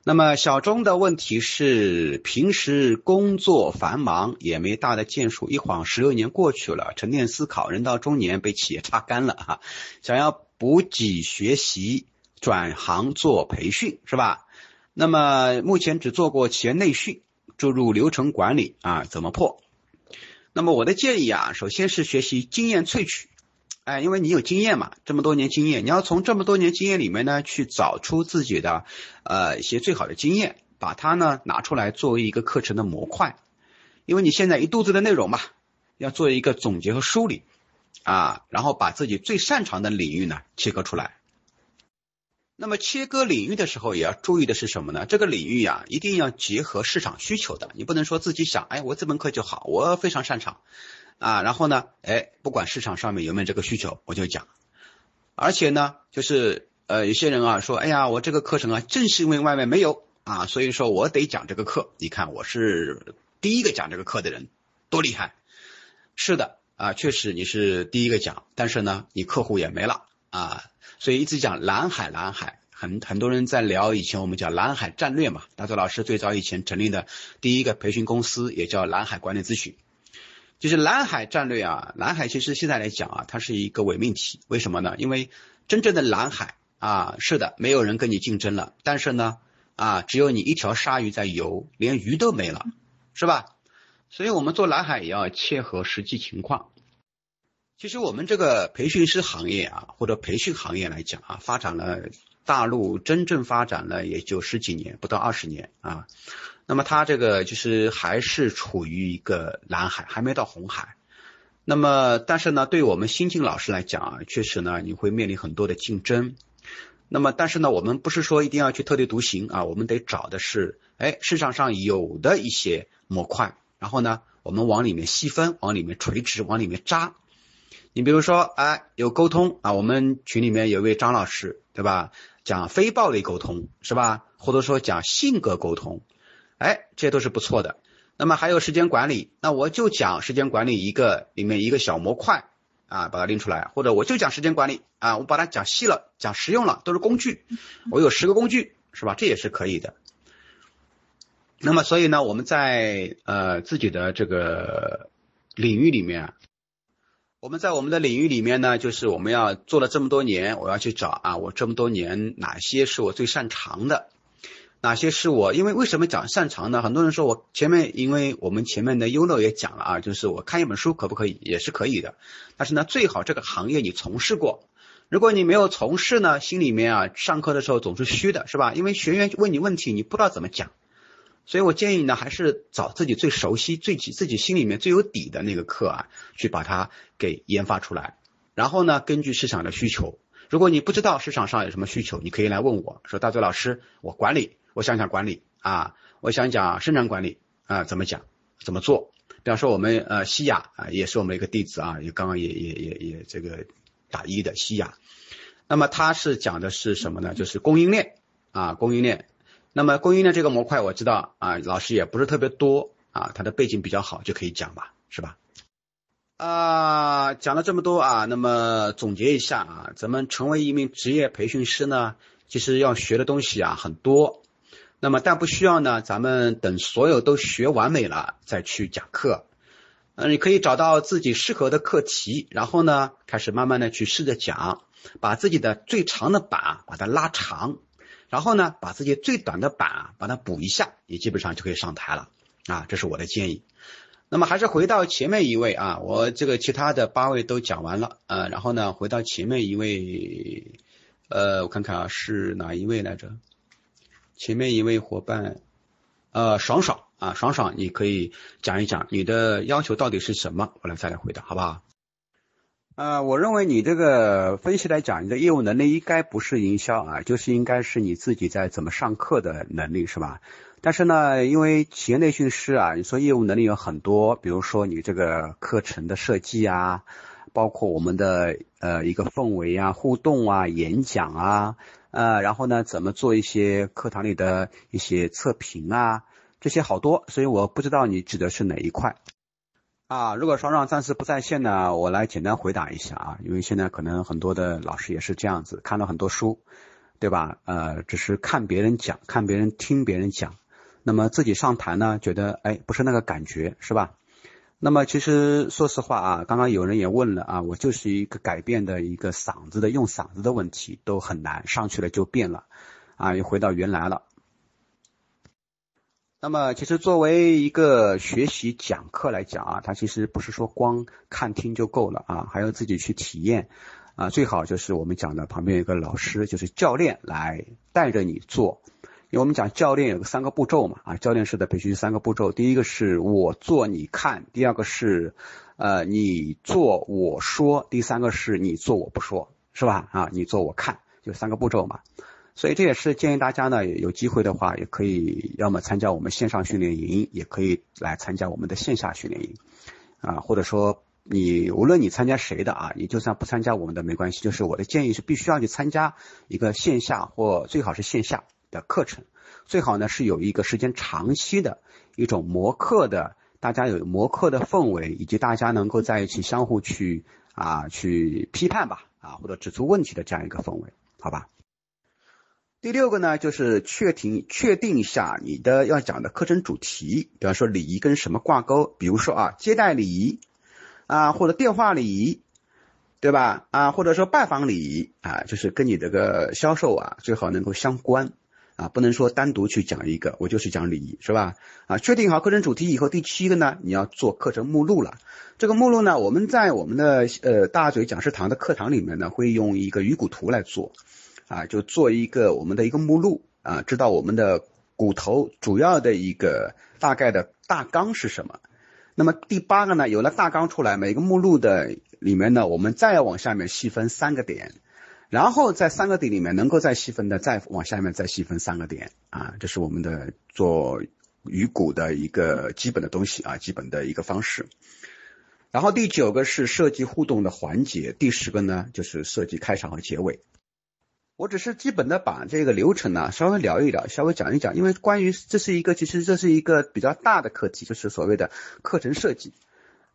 那么小钟的问题是，平时工作繁忙，也没大的建树，一晃十六年过去了，沉淀思考，人到中年被企业榨干了哈，想要补给学习，转行做培训是吧？那么目前只做过企业内训，注入流程管理啊，怎么破？那么我的建议啊，首先是学习经验萃取，哎，因为你有经验嘛，这么多年经验，你要从这么多年经验里面呢，去找出自己的呃一些最好的经验，把它呢拿出来作为一个课程的模块，因为你现在一肚子的内容嘛，要做一个总结和梳理啊，然后把自己最擅长的领域呢切割出来。那么切割领域的时候，也要注意的是什么呢？这个领域呀，一定要结合市场需求的。你不能说自己想，哎，我这门课就好，我非常擅长啊。然后呢，哎，不管市场上面有没有这个需求，我就讲。而且呢，就是呃，有些人啊说，哎呀，我这个课程啊，正是因为外面没有啊，所以说我得讲这个课。你看，我是第一个讲这个课的人，多厉害！是的啊，确实你是第一个讲，但是呢，你客户也没了啊。所以一直讲蓝海，蓝海很很多人在聊以前我们讲蓝海战略嘛，大周老师最早以前成立的第一个培训公司也叫蓝海管理咨询，就是蓝海战略啊，蓝海其实现在来讲啊，它是一个伪命题，为什么呢？因为真正的蓝海啊，是的，没有人跟你竞争了，但是呢啊，只有你一条鲨鱼在游，连鱼都没了，是吧？所以我们做蓝海也要切合实际情况。其实我们这个培训师行业啊，或者培训行业来讲啊，发展了大陆真正发展了也就十几年，不到二十年啊。那么它这个就是还是处于一个蓝海，还没到红海。那么但是呢，对我们新进老师来讲啊，确实呢你会面临很多的竞争。那么但是呢，我们不是说一定要去特立独行啊，我们得找的是哎市场上有的一些模块，然后呢我们往里面细分，往里面垂直，往里面扎。你比如说，哎，有沟通啊，我们群里面有一位张老师，对吧？讲非暴力沟通是吧？或者说讲性格沟通，哎，这都是不错的。那么还有时间管理，那我就讲时间管理一个里面一个小模块啊，把它拎出来，或者我就讲时间管理啊，我把它讲细了，讲实用了，都是工具，我有十个工具是吧？这也是可以的。那么所以呢，我们在呃自己的这个领域里面。我们在我们的领域里面呢，就是我们要做了这么多年，我要去找啊，我这么多年哪些是我最擅长的，哪些是我因为为什么讲擅长呢？很多人说我前面，因为我们前面的优乐也讲了啊，就是我看一本书可不可以，也是可以的，但是呢，最好这个行业你从事过，如果你没有从事呢，心里面啊，上课的时候总是虚的，是吧？因为学员问你问题，你不知道怎么讲。所以我建议呢，还是找自己最熟悉、最自己心里面最有底的那个课啊，去把它给研发出来。然后呢，根据市场的需求，如果你不知道市场上有什么需求，你可以来问我说：“大嘴老师，我管理，我想讲管理啊，我想讲生产管理啊，怎么讲，怎么做？”比方说我们呃西雅啊，也是我们一个弟子啊，也刚刚也也也也这个打一的西雅。那么他是讲的是什么呢？就是供应链啊，供应链。那么供应链这个模块我知道啊，老师也不是特别多啊，他的背景比较好就可以讲吧，是吧？啊，讲了这么多啊，那么总结一下啊，咱们成为一名职业培训师呢，其实要学的东西啊很多，那么但不需要呢，咱们等所有都学完美了再去讲课，嗯，你可以找到自己适合的课题，然后呢，开始慢慢的去试着讲，把自己的最长的板把它拉长。然后呢，把自己最短的板，把它补一下，也基本上就可以上台了啊，这是我的建议。那么还是回到前面一位啊，我这个其他的八位都讲完了啊，然后呢，回到前面一位，呃，我看看啊，是哪一位来着？前面一位伙伴，呃，爽爽啊，爽爽，你可以讲一讲你的要求到底是什么，我来再来回答，好不好？呃，我认为你这个分析来讲，你的业务能力应该不是营销啊，就是应该是你自己在怎么上课的能力，是吧？但是呢，因为企业内训师啊，你说业务能力有很多，比如说你这个课程的设计啊，包括我们的呃一个氛围啊、互动啊、演讲啊，呃，然后呢，怎么做一些课堂里的一些测评啊，这些好多，所以我不知道你指的是哪一块。啊，如果双双暂时不在线呢，我来简单回答一下啊，因为现在可能很多的老师也是这样子，看了很多书，对吧？呃，只是看别人讲，看别人听别人讲，那么自己上台呢，觉得哎不是那个感觉，是吧？那么其实说实话啊，刚刚有人也问了啊，我就是一个改变的一个嗓子的用嗓子的问题都很难，上去了就变了啊，又回到原来了。那么，其实作为一个学习讲课来讲啊，它其实不是说光看听就够了啊，还要自己去体验啊。最好就是我们讲的旁边有个老师，就是教练来带着你做。因为我们讲教练有个三个步骤嘛啊，教练式的培训三个步骤，第一个是我做你看，第二个是呃你做我说，第三个是你做我不说，是吧啊？你做我看，就三个步骤嘛。所以这也是建议大家呢，有机会的话也可以，要么参加我们线上训练营，也可以来参加我们的线下训练营，啊，或者说你无论你参加谁的啊，你就算不参加我们的没关系，就是我的建议是必须要去参加一个线下或最好是线下的课程，最好呢是有一个时间长期的一种磨课的，大家有磨课的氛围，以及大家能够在一起相互去啊去批判吧，啊或者指出问题的这样一个氛围，好吧？第六个呢，就是确定确定一下你的要讲的课程主题，比方说礼仪跟什么挂钩，比如说啊接待礼仪啊或者电话礼仪，对吧？啊或者说拜访礼仪啊，就是跟你这个销售啊最好能够相关啊，不能说单独去讲一个，我就是讲礼仪，是吧？啊确定好课程主题以后，第七个呢，你要做课程目录了。这个目录呢，我们在我们的呃大嘴讲师堂的课堂里面呢，会用一个鱼骨图来做。啊，就做一个我们的一个目录啊，知道我们的骨头主要的一个大概的大纲是什么。那么第八个呢，有了大纲出来，每个目录的里面呢，我们再往下面细分三个点，然后在三个点里面能够再细分的，再往下面再细分三个点啊，这是我们的做鱼骨的一个基本的东西啊，基本的一个方式。然后第九个是设计互动的环节，第十个呢就是设计开场和结尾。我只是基本的把这个流程呢稍微聊一聊，稍微讲一讲，因为关于这是一个其实这是一个比较大的课题，就是所谓的课程设计。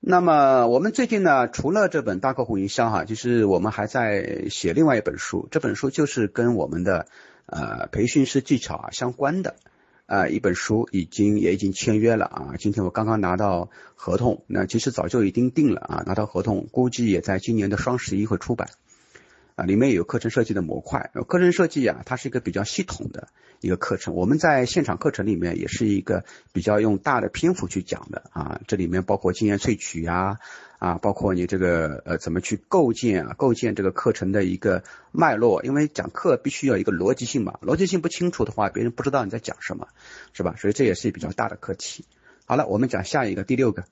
那么我们最近呢，除了这本大客户营销哈，就是我们还在写另外一本书，这本书就是跟我们的呃培训师技巧啊相关的啊一本书，已经也已经签约了啊。今天我刚刚拿到合同，那其实早就已经定了啊，拿到合同，估计也在今年的双十一会出版。啊，里面有课程设计的模块。课程设计啊，它是一个比较系统的一个课程。我们在现场课程里面也是一个比较用大的篇幅去讲的啊。这里面包括经验萃取呀，啊，包括你这个呃怎么去构建啊，构建这个课程的一个脉络。因为讲课必须要一个逻辑性嘛，逻辑性不清楚的话，别人不知道你在讲什么，是吧？所以这也是比较大的课题。好了，我们讲下一个第六个。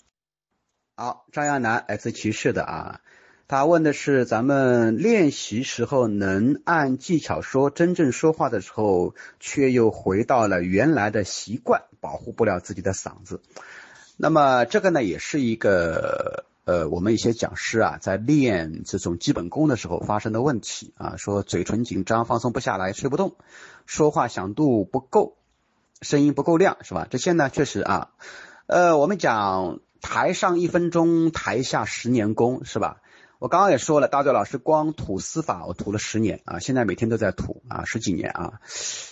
好，张亚楠来自骑士的啊。他问的是咱们练习时候能按技巧说，真正说话的时候却又回到了原来的习惯，保护不了自己的嗓子。那么这个呢，也是一个呃，我们一些讲师啊，在练这种基本功的时候发生的问题啊，说嘴唇紧张，放松不下来，吹不动，说话响度不够，声音不够亮，是吧？这些呢，确实啊，呃，我们讲台上一分钟，台下十年功，是吧？我刚刚也说了，大嘴老师光吐司法我吐了十年啊，现在每天都在吐啊，十几年啊，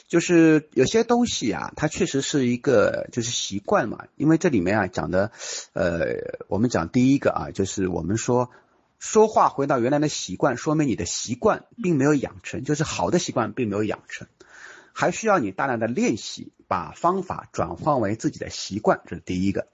就是有些东西啊，它确实是一个就是习惯嘛，因为这里面啊讲的，呃，我们讲第一个啊，就是我们说说话回到原来的习惯，说明你的习惯并没有养成，就是好的习惯并没有养成，还需要你大量的练习，把方法转换为自己的习惯，这是第一个。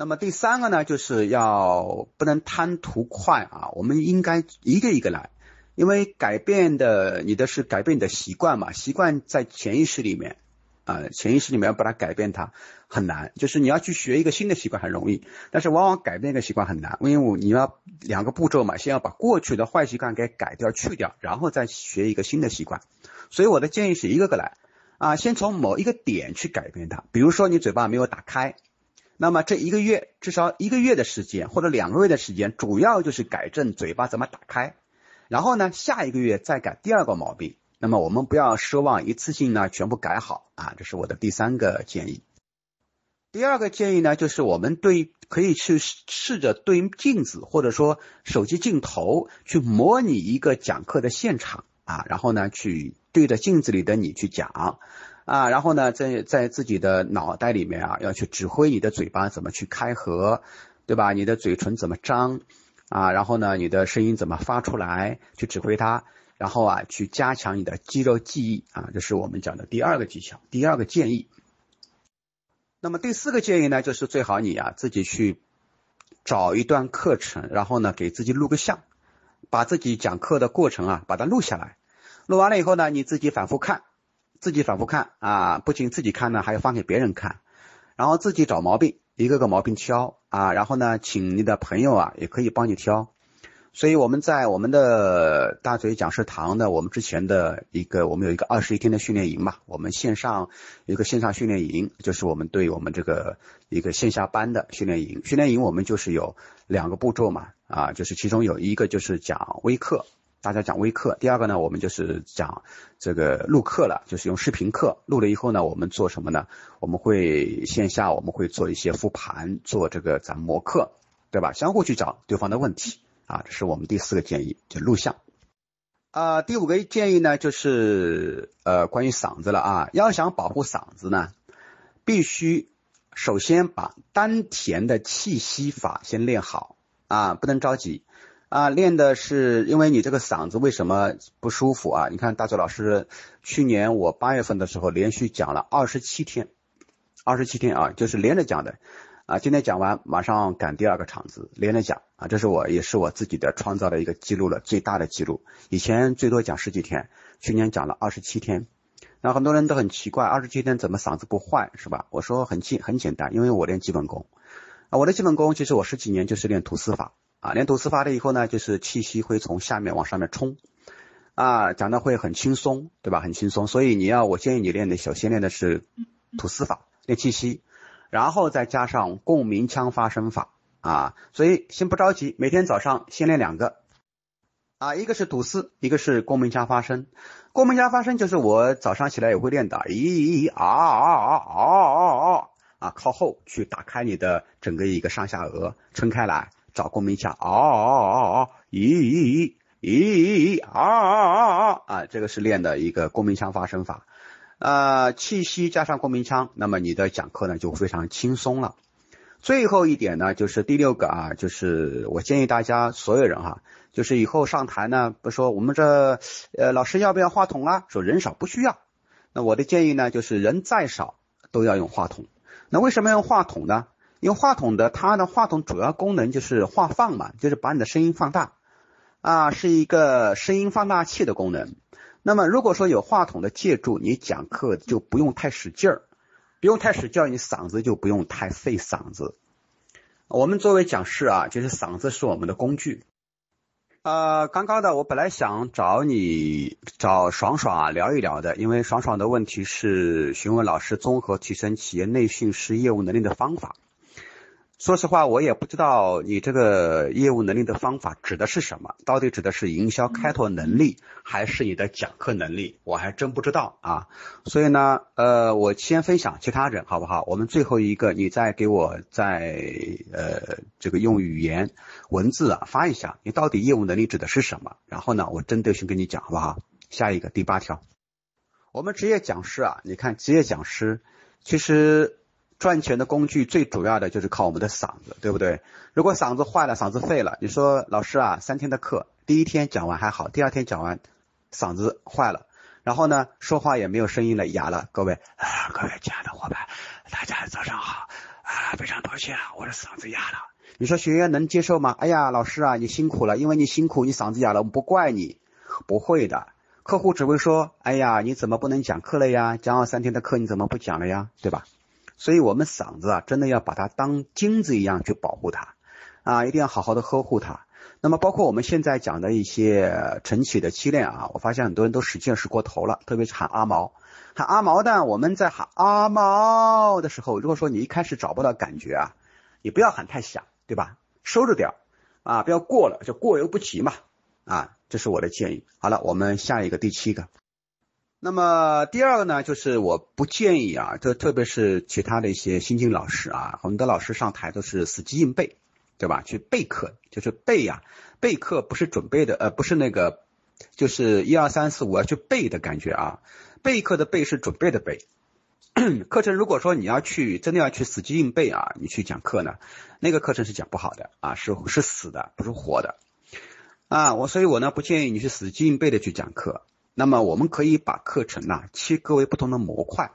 那么第三个呢，就是要不能贪图快啊，我们应该一个一个来，因为改变的你的是改变你的习惯嘛，习惯在潜意识里面啊，潜意识里面要把它改变它很难，就是你要去学一个新的习惯很容易，但是往往改变一个习惯很难，因为我你要两个步骤嘛，先要把过去的坏习惯给改掉去掉，然后再学一个新的习惯，所以我的建议是一个个来啊，先从某一个点去改变它，比如说你嘴巴没有打开。那么这一个月至少一个月的时间或者两个月的时间，主要就是改正嘴巴怎么打开，然后呢，下一个月再改第二个毛病。那么我们不要奢望一次性呢全部改好啊，这是我的第三个建议。第二个建议呢，就是我们对可以去试着对镜子或者说手机镜头去模拟一个讲课的现场啊，然后呢去对着镜子里的你去讲。啊，然后呢，在在自己的脑袋里面啊，要去指挥你的嘴巴怎么去开合，对吧？你的嘴唇怎么张啊？然后呢，你的声音怎么发出来？去指挥它，然后啊，去加强你的肌肉记忆啊，这是我们讲的第二个技巧，第二个建议。那么第四个建议呢，就是最好你啊自己去找一段课程，然后呢给自己录个像，把自己讲课的过程啊把它录下来，录完了以后呢你自己反复看，自己反复看啊，不仅自己看呢，还要放给别人看，然后自己找毛病，一个个毛病挑啊，然后呢请你的朋友啊也可以帮你挑。所以我们在我们的大嘴讲师堂呢，我们之前的一个，我们有一个二十一天的训练营嘛，我们线上一个线上训练营，就是我们对我们这个一个线下班的训练营。训练营我们就是有两个步骤嘛，啊，就是其中有一个就是讲微课，大家讲微课；第二个呢，我们就是讲这个录课了，就是用视频课录了以后呢，我们做什么呢？我们会线下我们会做一些复盘，做这个咱模课，对吧？相互去找对方的问题。啊，这是我们第四个建议，就录像。啊，第五个建议呢，就是呃关于嗓子了啊。要想保护嗓子呢，必须首先把丹田的气息法先练好啊，不能着急啊。练的是因为你这个嗓子为什么不舒服啊？你看大周老师去年我八月份的时候连续讲了二十七天，二十七天啊，就是连着讲的。啊，今天讲完，马上赶第二个场子，连着讲啊，这是我也是我自己的创造的一个记录了，最大的记录。以前最多讲十几天，去年讲了二十七天。那很多人都很奇怪，二十七天怎么嗓子不坏是吧？我说很简很简单，因为我练基本功啊，我的基本功其实我十几年就是练吐丝法啊，练吐丝发了以后呢，就是气息会从下面往上面冲啊，讲的会很轻松，对吧？很轻松，所以你要我建议你练的，首先练的是吐丝法，练气息。然后再加上共鸣腔发声法啊，所以先不着急，每天早上先练两个啊，一个是吐丝，一个是共鸣腔发声。共鸣腔发声就是我早上起来也会练的，咦啊啊啊啊啊啊啊，靠后去打开你的整个一个上下颚，撑开来找共鸣腔，啊啊啊啊，咦咦咦咦咦啊啊啊啊啊，这个是练的一个共鸣腔发声法。呃，气息加上共鸣腔，那么你的讲课呢就非常轻松了。最后一点呢，就是第六个啊，就是我建议大家所有人哈，就是以后上台呢，不说我们这呃老师要不要话筒啊？说人少不需要。那我的建议呢，就是人再少都要用话筒。那为什么用话筒呢？因为话筒的它的话筒主要功能就是话放嘛，就是把你的声音放大啊，是一个声音放大器的功能。那么如果说有话筒的借助，你讲课就不用太使劲儿，不用太使劲儿，你嗓子就不用太费嗓子。我们作为讲师啊，就是嗓子是我们的工具。呃，刚刚的我本来想找你找爽爽啊聊一聊的，因为爽爽的问题是询问老师综合提升企业内训师业务能力的方法。说实话，我也不知道你这个业务能力的方法指的是什么，到底指的是营销开拓能力，还是你的讲课能力？我还真不知道啊。所以呢，呃，我先分享其他人好不好？我们最后一个，你再给我再呃这个用语言文字啊发一下，你到底业务能力指的是什么？然后呢，我针对性跟你讲好不好？下一个第八条，我们职业讲师啊，你看职业讲师其实。赚钱的工具最主要的就是靠我们的嗓子，对不对？如果嗓子坏了，嗓子废了，你说老师啊，三天的课，第一天讲完还好，第二天讲完嗓子坏了，然后呢，说话也没有声音了，哑了。各位啊，各位亲爱的伙伴，大家早上好啊，非常抱歉啊，我的嗓子哑了。你说学员能接受吗？哎呀，老师啊，你辛苦了，因为你辛苦，你嗓子哑了，我们不怪你，不会的。客户只会说，哎呀，你怎么不能讲课了呀？讲了三天的课，你怎么不讲了呀？对吧？所以，我们嗓子啊，真的要把它当金子一样去保护它，啊，一定要好好的呵护它。那么，包括我们现在讲的一些晨起的七练啊，我发现很多人都使劲使过头了，特别是喊阿毛，喊阿毛的，我们在喊阿毛的时候，如果说你一开始找不到感觉啊，你不要喊太响，对吧？收着点啊，不要过了，就过犹不及嘛，啊，这是我的建议。好了，我们下一个第七个。那么第二个呢，就是我不建议啊，这特别是其他的一些新进老师啊，很多老师上台都是死记硬背，对吧？去备课就是背呀，备课不是准备的，呃，不是那个，就是一二三四五要去背的感觉啊。备课的备是准备的备。课程如果说你要去真的要去死记硬背啊，你去讲课呢，那个课程是讲不好的啊，是是死的，不是活的啊。我所以，我呢不建议你去死记硬背的去讲课。那么我们可以把课程呢切割为不同的模块。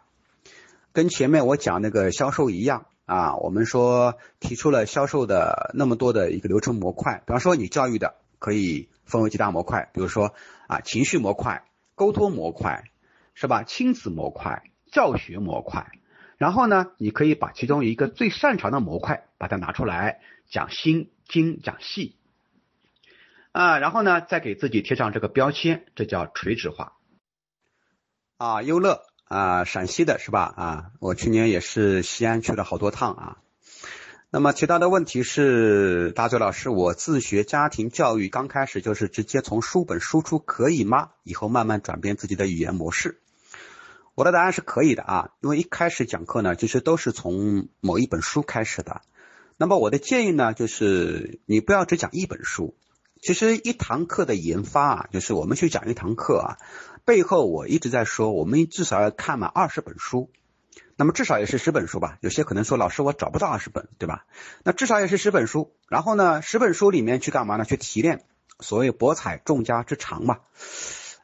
跟前面我讲那个销售一样啊，我们说提出了销售的那么多的一个流程模块，比方说你教育的可以分为几大模块，比如说啊情绪模块、沟通模块，是吧？亲子模块、教学模块，然后呢，你可以把其中一个最擅长的模块把它拿出来讲心、经、讲细。啊，然后呢，再给自己贴上这个标签，这叫垂直化啊，优乐。啊，陕西的是吧？啊，我去年也是西安去了好多趟啊。那么提到的问题是，大嘴老师，我自学家庭教育刚开始就是直接从书本输出可以吗？以后慢慢转变自己的语言模式。我的答案是可以的啊，因为一开始讲课呢，其实都是从某一本书开始的。那么我的建议呢，就是你不要只讲一本书。其实一堂课的研发啊，就是我们去讲一堂课啊。背后我一直在说，我们至少要看满二十本书，那么至少也是十本书吧。有些可能说，老师我找不到二十本，对吧？那至少也是十本书。然后呢，十本书里面去干嘛呢？去提炼所谓博采众家之长嘛，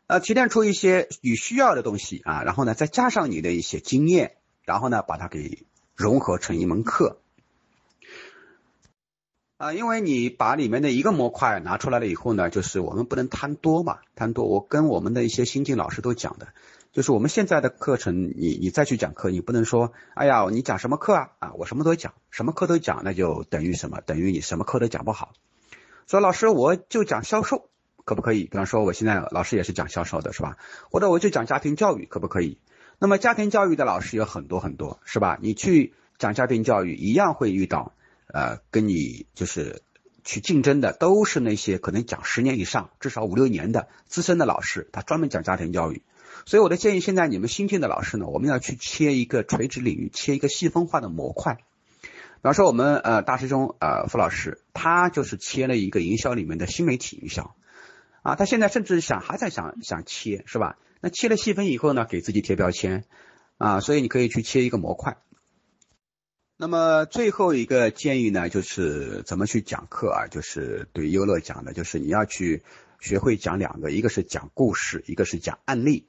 呃，提炼出一些你需要的东西啊，然后呢，再加上你的一些经验，然后呢，把它给融合成一门课。啊，因为你把里面的一个模块拿出来了以后呢，就是我们不能贪多嘛，贪多。我跟我们的一些新进老师都讲的，就是我们现在的课程，你你再去讲课，你不能说，哎呀，你讲什么课啊？啊，我什么都讲，什么课都讲，那就等于什么？等于你什么课都讲不好。说老师，我就讲销售，可不可以？比方说，我现在老师也是讲销售的，是吧？或者我就讲家庭教育，可不可以？那么家庭教育的老师有很多很多，是吧？你去讲家庭教育，一样会遇到。呃，跟你就是去竞争的都是那些可能讲十年以上，至少五六年的资深的老师，他专门讲家庭教育。所以我的建议，现在你们新进的老师呢，我们要去切一个垂直领域，切一个细分化的模块。比方说，我们呃大师兄呃傅老师，他就是切了一个营销里面的新媒体营销啊，他现在甚至想还在想想切，是吧？那切了细分以后呢，给自己贴标签啊，所以你可以去切一个模块。那么最后一个建议呢，就是怎么去讲课啊？就是对优乐讲的，就是你要去学会讲两个，一个是讲故事，一个是讲案例。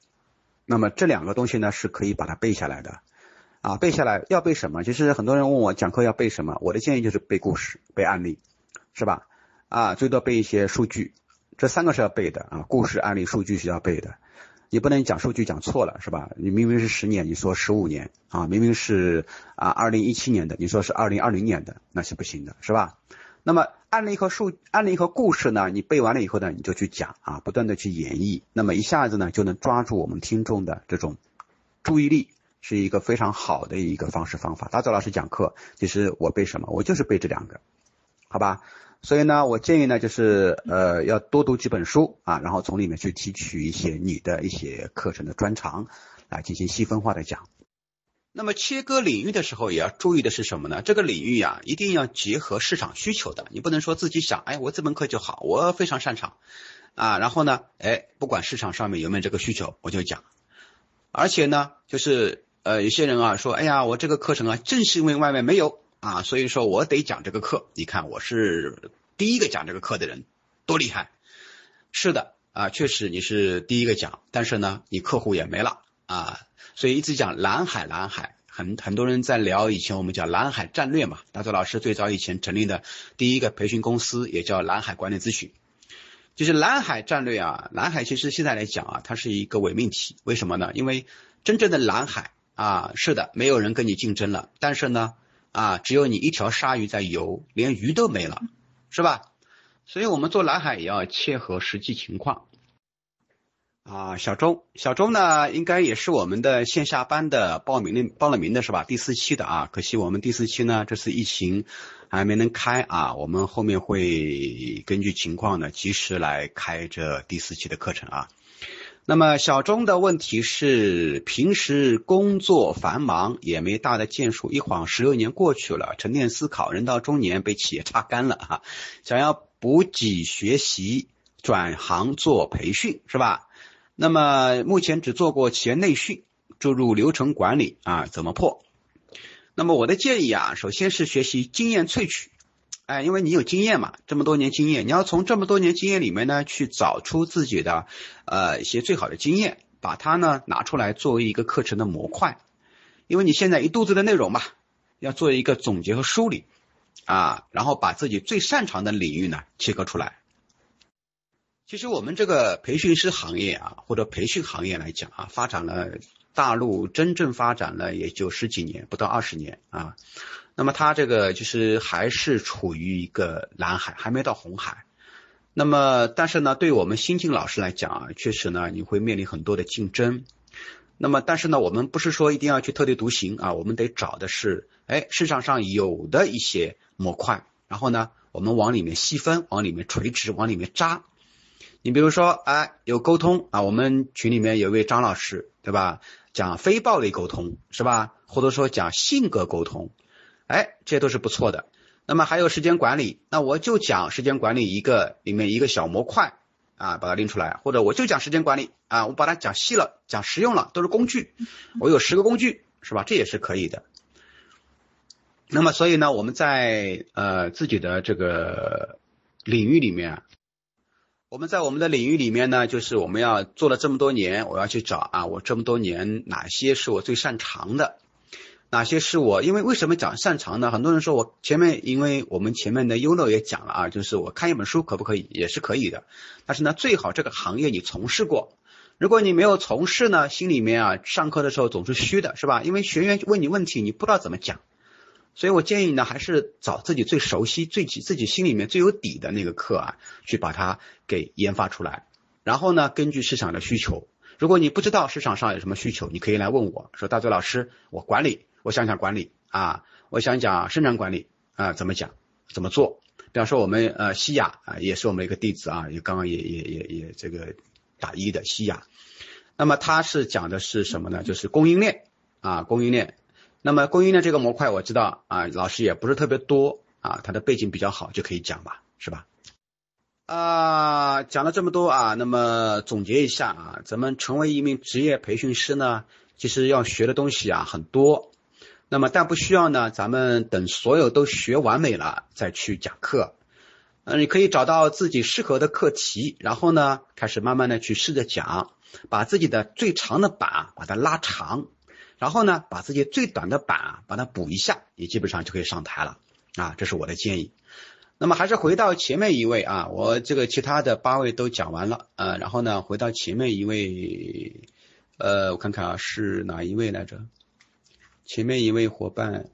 那么这两个东西呢，是可以把它背下来的啊，背下来要背什么？其实很多人问我讲课要背什么，我的建议就是背故事、背案例，是吧？啊，最多背一些数据，这三个是要背的啊，故事、案例、数据是要背的。你不能讲数据讲错了是吧？你明明是十年，你说十五年啊，明明是啊二零一七年的，你说是二零二零年的，那是不行的，是吧？那么案例和数案例和故事呢，你背完了以后呢，你就去讲啊，不断的去演绎，那么一下子呢就能抓住我们听众的这种注意力，是一个非常好的一个方式方法。大周老师讲课，其实我背什么，我就是背这两个，好吧？所以呢，我建议呢，就是呃，要多读几本书啊，然后从里面去提取一些你的一些课程的专长，来进行细分化的讲。那么切割领域的时候，也要注意的是什么呢？这个领域啊，一定要结合市场需求的，你不能说自己想，哎，我这门课就好，我非常擅长啊，然后呢，哎，不管市场上面有没有这个需求，我就讲。而且呢，就是呃，有些人啊说，哎呀，我这个课程啊，正是因为外面没有。啊，所以说我得讲这个课。你看，我是第一个讲这个课的人，多厉害！是的，啊，确实你是第一个讲，但是呢，你客户也没了啊。所以一直讲蓝海，蓝海，很很多人在聊以前我们叫蓝海战略嘛。大周老师最早以前成立的第一个培训公司也叫蓝海管理咨询，就是蓝海战略啊。蓝海其实现在来讲啊，它是一个伪命题。为什么呢？因为真正的蓝海啊，是的，没有人跟你竞争了，但是呢。啊，只有你一条鲨鱼在游，连鱼都没了，是吧？所以，我们做蓝海也要切合实际情况。啊，小周，小周呢，应该也是我们的线下班的报名的报了名的是吧？第四期的啊，可惜我们第四期呢，这次疫情还没能开啊，我们后面会根据情况呢，及时来开这第四期的课程啊。那么小钟的问题是，平时工作繁忙，也没大的建树，一晃十六年过去了，沉淀思考，人到中年被企业榨干了哈，想要补给学习，转行做培训是吧？那么目前只做过企业内训，注入流程管理啊，怎么破？那么我的建议啊，首先是学习经验萃取。哎，因为你有经验嘛，这么多年经验，你要从这么多年经验里面呢，去找出自己的呃一些最好的经验，把它呢拿出来作为一个课程的模块。因为你现在一肚子的内容嘛，要做一个总结和梳理啊，然后把自己最擅长的领域呢切割出来。其实我们这个培训师行业啊，或者培训行业来讲啊，发展了大陆真正发展了也就十几年，不到二十年啊。那么它这个就是还是处于一个蓝海，还没到红海。那么但是呢，对我们新进老师来讲啊，确实呢你会面临很多的竞争。那么但是呢，我们不是说一定要去特立独行啊，我们得找的是哎市场上有的一些模块，然后呢我们往里面细分，往里面垂直，往里面扎。你比如说哎有沟通啊，我们群里面有一位张老师对吧，讲非暴力沟通是吧，或者说讲性格沟通。哎，这些都是不错的。那么还有时间管理，那我就讲时间管理一个里面一个小模块啊，把它拎出来，或者我就讲时间管理啊，我把它讲细了，讲实用了，都是工具，我有十个工具是吧？这也是可以的。那么所以呢，我们在呃自己的这个领域里面，我们在我们的领域里面呢，就是我们要做了这么多年，我要去找啊，我这么多年哪些是我最擅长的。哪些是我？因为为什么讲擅长呢？很多人说我前面，因为我们前面的优乐也讲了啊，就是我看一本书可不可以？也是可以的。但是呢，最好这个行业你从事过。如果你没有从事呢，心里面啊，上课的时候总是虚的，是吧？因为学员问你问题，你不知道怎么讲。所以我建议呢，还是找自己最熟悉、最自己心里面最有底的那个课啊，去把它给研发出来。然后呢，根据市场的需求，如果你不知道市场上有什么需求，你可以来问我说：“大嘴老师，我管理。”我想讲管理啊，我想讲生产管理啊，怎么讲，怎么做？比方说我们呃西亚啊，也是我们一个弟子啊，也刚刚也也也也这个打一的西亚。那么他是讲的是什么呢？就是供应链啊，供应链。那么供应链这个模块我知道啊，老师也不是特别多啊，他的背景比较好，就可以讲吧，是吧？啊，讲了这么多啊，那么总结一下啊，咱们成为一名职业培训师呢，其实要学的东西啊很多。那么，但不需要呢，咱们等所有都学完美了再去讲课。嗯，你可以找到自己适合的课题，然后呢，开始慢慢的去试着讲，把自己的最长的板把它拉长，然后呢，把自己最短的板把它补一下，你基本上就可以上台了啊，这是我的建议。那么还是回到前面一位啊，我这个其他的八位都讲完了呃，然后呢，回到前面一位，呃，我看看啊，是哪一位来着？前面一位伙伴，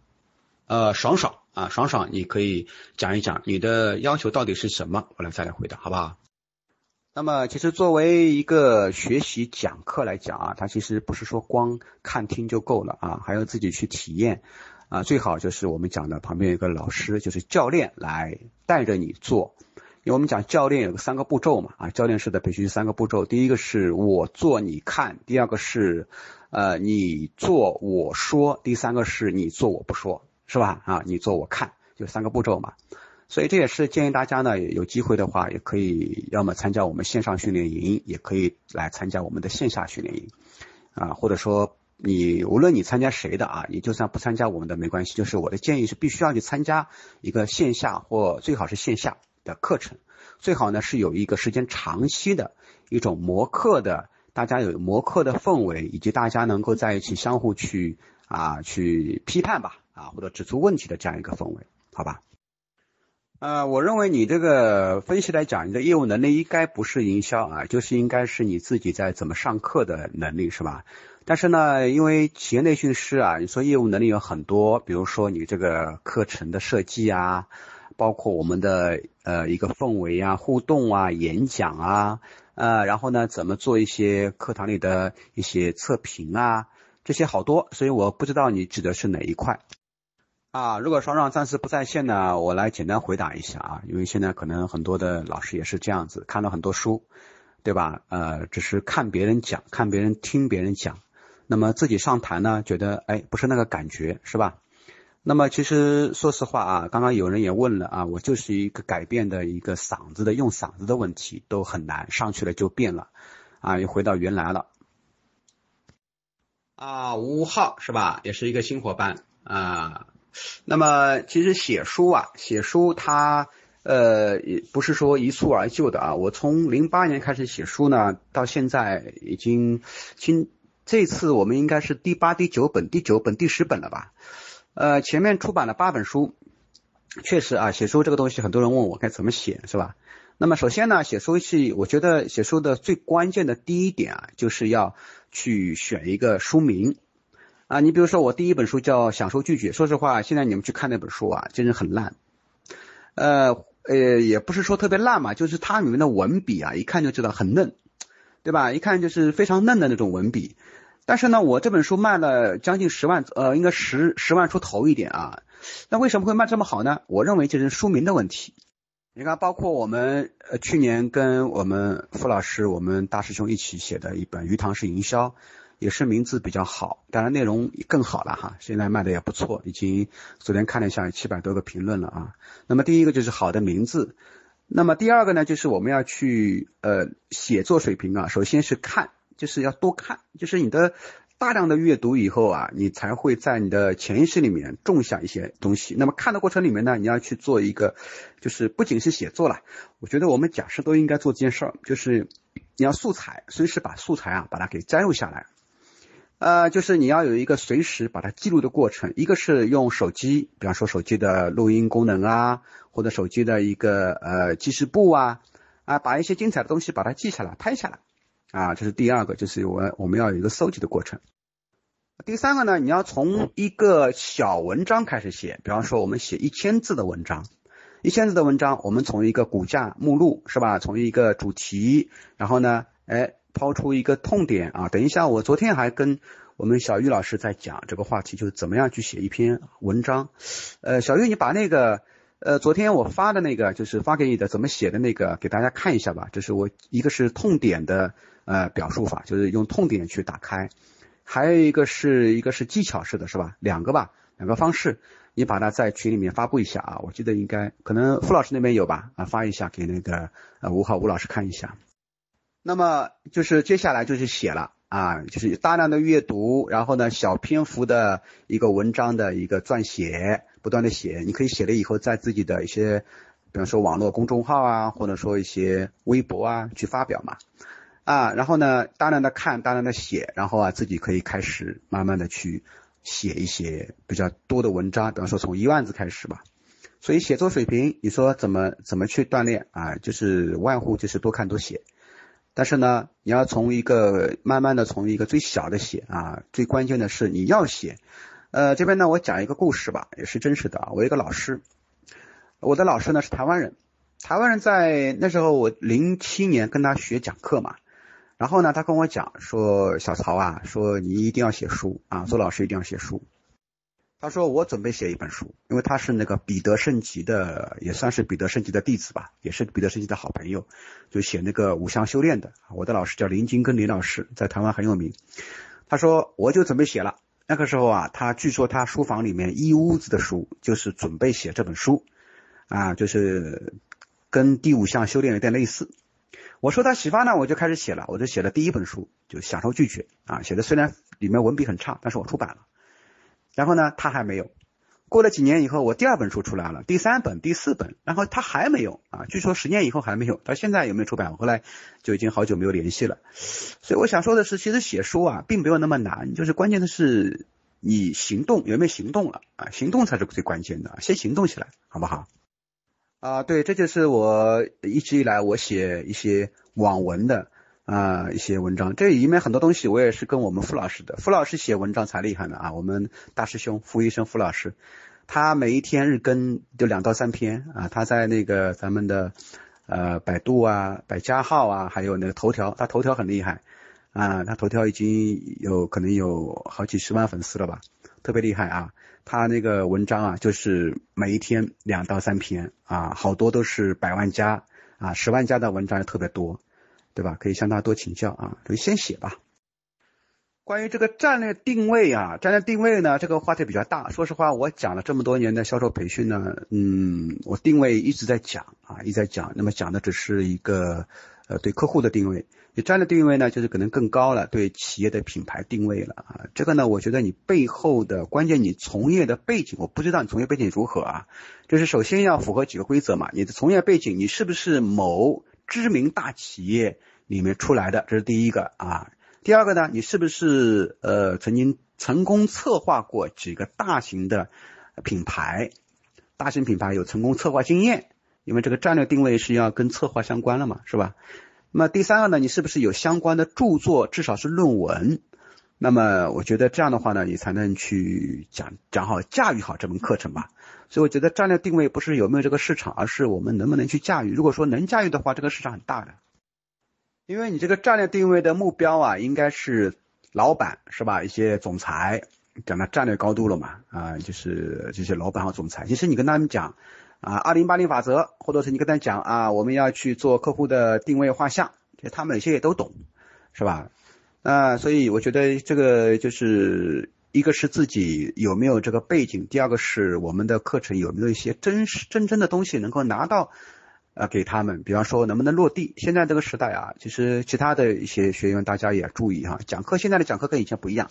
呃，爽爽啊，爽爽，你可以讲一讲你的要求到底是什么，我来再来回答，好不好？那么，其实作为一个学习讲课来讲啊，它其实不是说光看听就够了啊，还要自己去体验啊，最好就是我们讲的旁边有个老师，就是教练来带着你做。我们讲教练有个三个步骤嘛啊，教练式的培训三个步骤，第一个是我做你看，第二个是。呃，你做我说，第三个是你做我不说，是吧？啊，你做我看，就三个步骤嘛。所以这也是建议大家呢，有机会的话，也可以要么参加我们线上训练营，也可以来参加我们的线下训练营啊。或者说，你无论你参加谁的啊，你就算不参加我们的没关系。就是我的建议是，必须要去参加一个线下或最好是线下的课程，最好呢是有一个时间长期的一种模课的。大家有磨课的氛围，以及大家能够在一起相互去啊去批判吧啊或者指出问题的这样一个氛围，好吧？呃，我认为你这个分析来讲，你的业务能力应该不是营销啊，就是应该是你自己在怎么上课的能力是吧？但是呢，因为企业内训师啊，你说业务能力有很多，比如说你这个课程的设计啊，包括我们的呃一个氛围啊、互动啊、演讲啊。呃，然后呢，怎么做一些课堂里的一些测评啊，这些好多，所以我不知道你指的是哪一块啊。如果双双暂时不在线呢，我来简单回答一下啊，因为现在可能很多的老师也是这样子，看了很多书，对吧？呃，只是看别人讲，看别人听别人讲，那么自己上台呢，觉得哎，不是那个感觉，是吧？那么其实说实话啊，刚刚有人也问了啊，我就是一个改变的一个嗓子的用嗓子的问题都很难，上去了就变了啊，又回到原来了啊。吴浩是吧？也是一个新伙伴啊。那么其实写书啊，写书它呃不是说一蹴而就的啊。我从零八年开始写书呢，到现在已经今这次我们应该是第八、第九本、第九本、第十本了吧？呃，前面出版了八本书，确实啊，写书这个东西，很多人问我该怎么写，是吧？那么首先呢，写书是我觉得写书的最关键的第一点啊，就是要去选一个书名啊。你比如说我第一本书叫《享受拒绝》，说实话，现在你们去看那本书啊，真是很烂。呃呃，也不是说特别烂嘛，就是它里面的文笔啊，一看就知道很嫩。对吧？一看就是非常嫩的那种文笔，但是呢，我这本书卖了将近十万，呃，应该十十万出头一点啊。那为什么会卖这么好呢？我认为这是书名的问题。你看，包括我们呃去年跟我们傅老师、我们大师兄一起写的一本《鱼塘式营销》，也是名字比较好，当然内容更好了哈。现在卖的也不错，已经昨天看了一下，七百多个评论了啊。那么第一个就是好的名字。那么第二个呢，就是我们要去呃写作水平啊，首先是看，就是要多看，就是你的大量的阅读以后啊，你才会在你的潜意识里面种下一些东西。那么看的过程里面呢，你要去做一个，就是不仅是写作了，我觉得我们讲师都应该做这件事儿，就是你要素材，随时把素材啊把它给摘录下来。呃，就是你要有一个随时把它记录的过程，一个是用手机，比方说手机的录音功能啊，或者手机的一个呃记事簿啊，啊，把一些精彩的东西把它记下来、拍下来，啊，这是第二个，就是我我们要有一个搜集的过程。第三个呢，你要从一个小文章开始写，比方说我们写一千字的文章，一千字的文章，我们从一个骨架目录是吧，从一个主题，然后呢，哎。抛出一个痛点啊！等一下，我昨天还跟我们小玉老师在讲这个话题，就是怎么样去写一篇文章。呃，小玉，你把那个呃昨天我发的那个，就是发给你的怎么写的那个，给大家看一下吧。就是我一个是痛点的呃表述法，就是用痛点去打开；还有一个是一个是技巧式的，是吧？两个吧，两个方式，你把它在群里面发布一下啊。我记得应该可能傅老师那边有吧？啊，发一下给那个呃吴浩吴老师看一下。那么就是接下来就是写了啊，就是大量的阅读，然后呢小篇幅的一个文章的一个撰写，不断的写，你可以写了以后在自己的一些，比方说网络公众号啊，或者说一些微博啊去发表嘛，啊，然后呢大量的看，大量的写，然后啊自己可以开始慢慢的去写一些比较多的文章，比方说从一万字开始吧。所以写作水平，你说怎么怎么去锻炼啊？就是万户就是多看多写。但是呢，你要从一个慢慢的从一个最小的写啊，最关键的是你要写。呃，这边呢，我讲一个故事吧，也是真实的啊。我一个老师，我的老师呢是台湾人，台湾人在那时候我零七年跟他学讲课嘛，然后呢，他跟我讲说，小曹啊，说你一定要写书啊，做老师一定要写书。他说：“我准备写一本书，因为他是那个彼得圣吉的，也算是彼得圣吉的弟子吧，也是彼得圣吉的好朋友，就写那个五项修炼的。我的老师叫林金根林老师，在台湾很有名。他说我就准备写了。那个时候啊，他据说他书房里面一屋子的书，就是准备写这本书啊，就是跟第五项修炼有点类似。我说他启发呢，我就开始写了，我就写了第一本书，就享受拒绝啊，写的虽然里面文笔很差，但是我出版了。”然后呢，他还没有。过了几年以后，我第二本书出来了，第三本、第四本，然后他还没有啊。据说十年以后还没有，到现在有没有出版？我后来就已经好久没有联系了。所以我想说的是，其实写书啊，并没有那么难，就是关键的是你行动有没有行动了啊？行动才是最关键的，先行动起来，好不好？啊，对，这就是我一直以来我写一些网文的。啊，一些文章，这里面很多东西我也是跟我们傅老师的，傅老师写文章才厉害呢啊！我们大师兄傅医生傅老师，他每一天日更就两到三篇啊，他在那个咱们的呃百度啊、百家号啊，还有那个头条，他头条很厉害啊，他头条已经有可能有好几十万粉丝了吧，特别厉害啊！他那个文章啊，就是每一天两到三篇啊，好多都是百万加啊、十万加的文章也特别多。对吧？可以向他多请教啊，就先写吧。关于这个战略定位啊，战略定位呢，这个话题比较大。说实话，我讲了这么多年的销售培训呢，嗯，我定位一直在讲啊，一直在讲。那么讲的只是一个呃对客户的定位，你战略定位呢，就是可能更高了，对企业的品牌定位了啊。这个呢，我觉得你背后的关键，你从业的背景，我不知道你从业背景如何啊。就是首先要符合几个规则嘛，你的从业背景，你是不是某知名大企业？里面出来的，这是第一个啊。第二个呢，你是不是呃曾经成功策划过几个大型的品牌？大型品牌有成功策划经验，因为这个战略定位是要跟策划相关了嘛，是吧？那第三个呢，你是不是有相关的著作，至少是论文？那么我觉得这样的话呢，你才能去讲讲好驾驭好这门课程吧。所以我觉得战略定位不是有没有这个市场，而是我们能不能去驾驭。如果说能驾驭的话，这个市场很大的。因为你这个战略定位的目标啊，应该是老板是吧？一些总裁。讲到战略高度了嘛？啊，就是这些老板和总裁。其实你跟他们讲啊，二零八零法则，或者是你跟他讲啊，我们要去做客户的定位画像，其实他们有些也都懂，是吧？那，所以我觉得这个就是一个是自己有没有这个背景，第二个是我们的课程有没有一些真实真正的东西能够拿到啊给他们，比方说能不能落地。现在这个时代啊，其实其他的一些学员大家也注意哈，讲课现在的讲课跟以前不一样。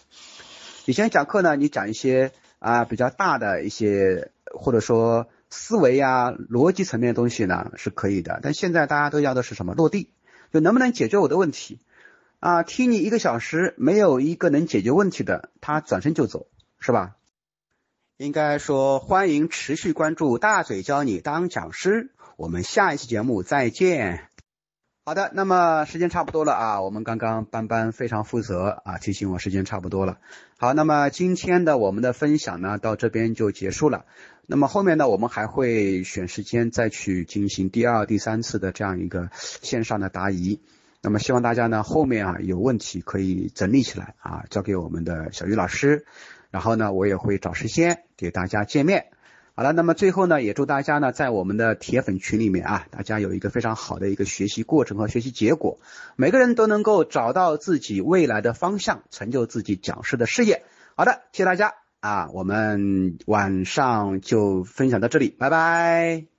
以前讲课呢，你讲一些啊比较大的一些或者说思维啊逻辑层面的东西呢是可以的，但现在大家都要的是什么落地，就能不能解决我的问题啊？听你一个小时没有一个能解决问题的，他转身就走，是吧？应该说欢迎持续关注大嘴教你当讲师，我们下一期节目再见。好的，那么时间差不多了啊，我们刚刚班班非常负责啊，提醒我时间差不多了。好，那么今天的我们的分享呢，到这边就结束了。那么后面呢，我们还会选时间再去进行第二、第三次的这样一个线上的答疑。那么希望大家呢，后面啊有问题可以整理起来啊，交给我们的小鱼老师，然后呢，我也会找时间给大家见面。好了，那么最后呢，也祝大家呢，在我们的铁粉群里面啊，大家有一个非常好的一个学习过程和学习结果，每个人都能够找到自己未来的方向，成就自己讲师的事业。好的，谢谢大家啊，我们晚上就分享到这里，拜拜。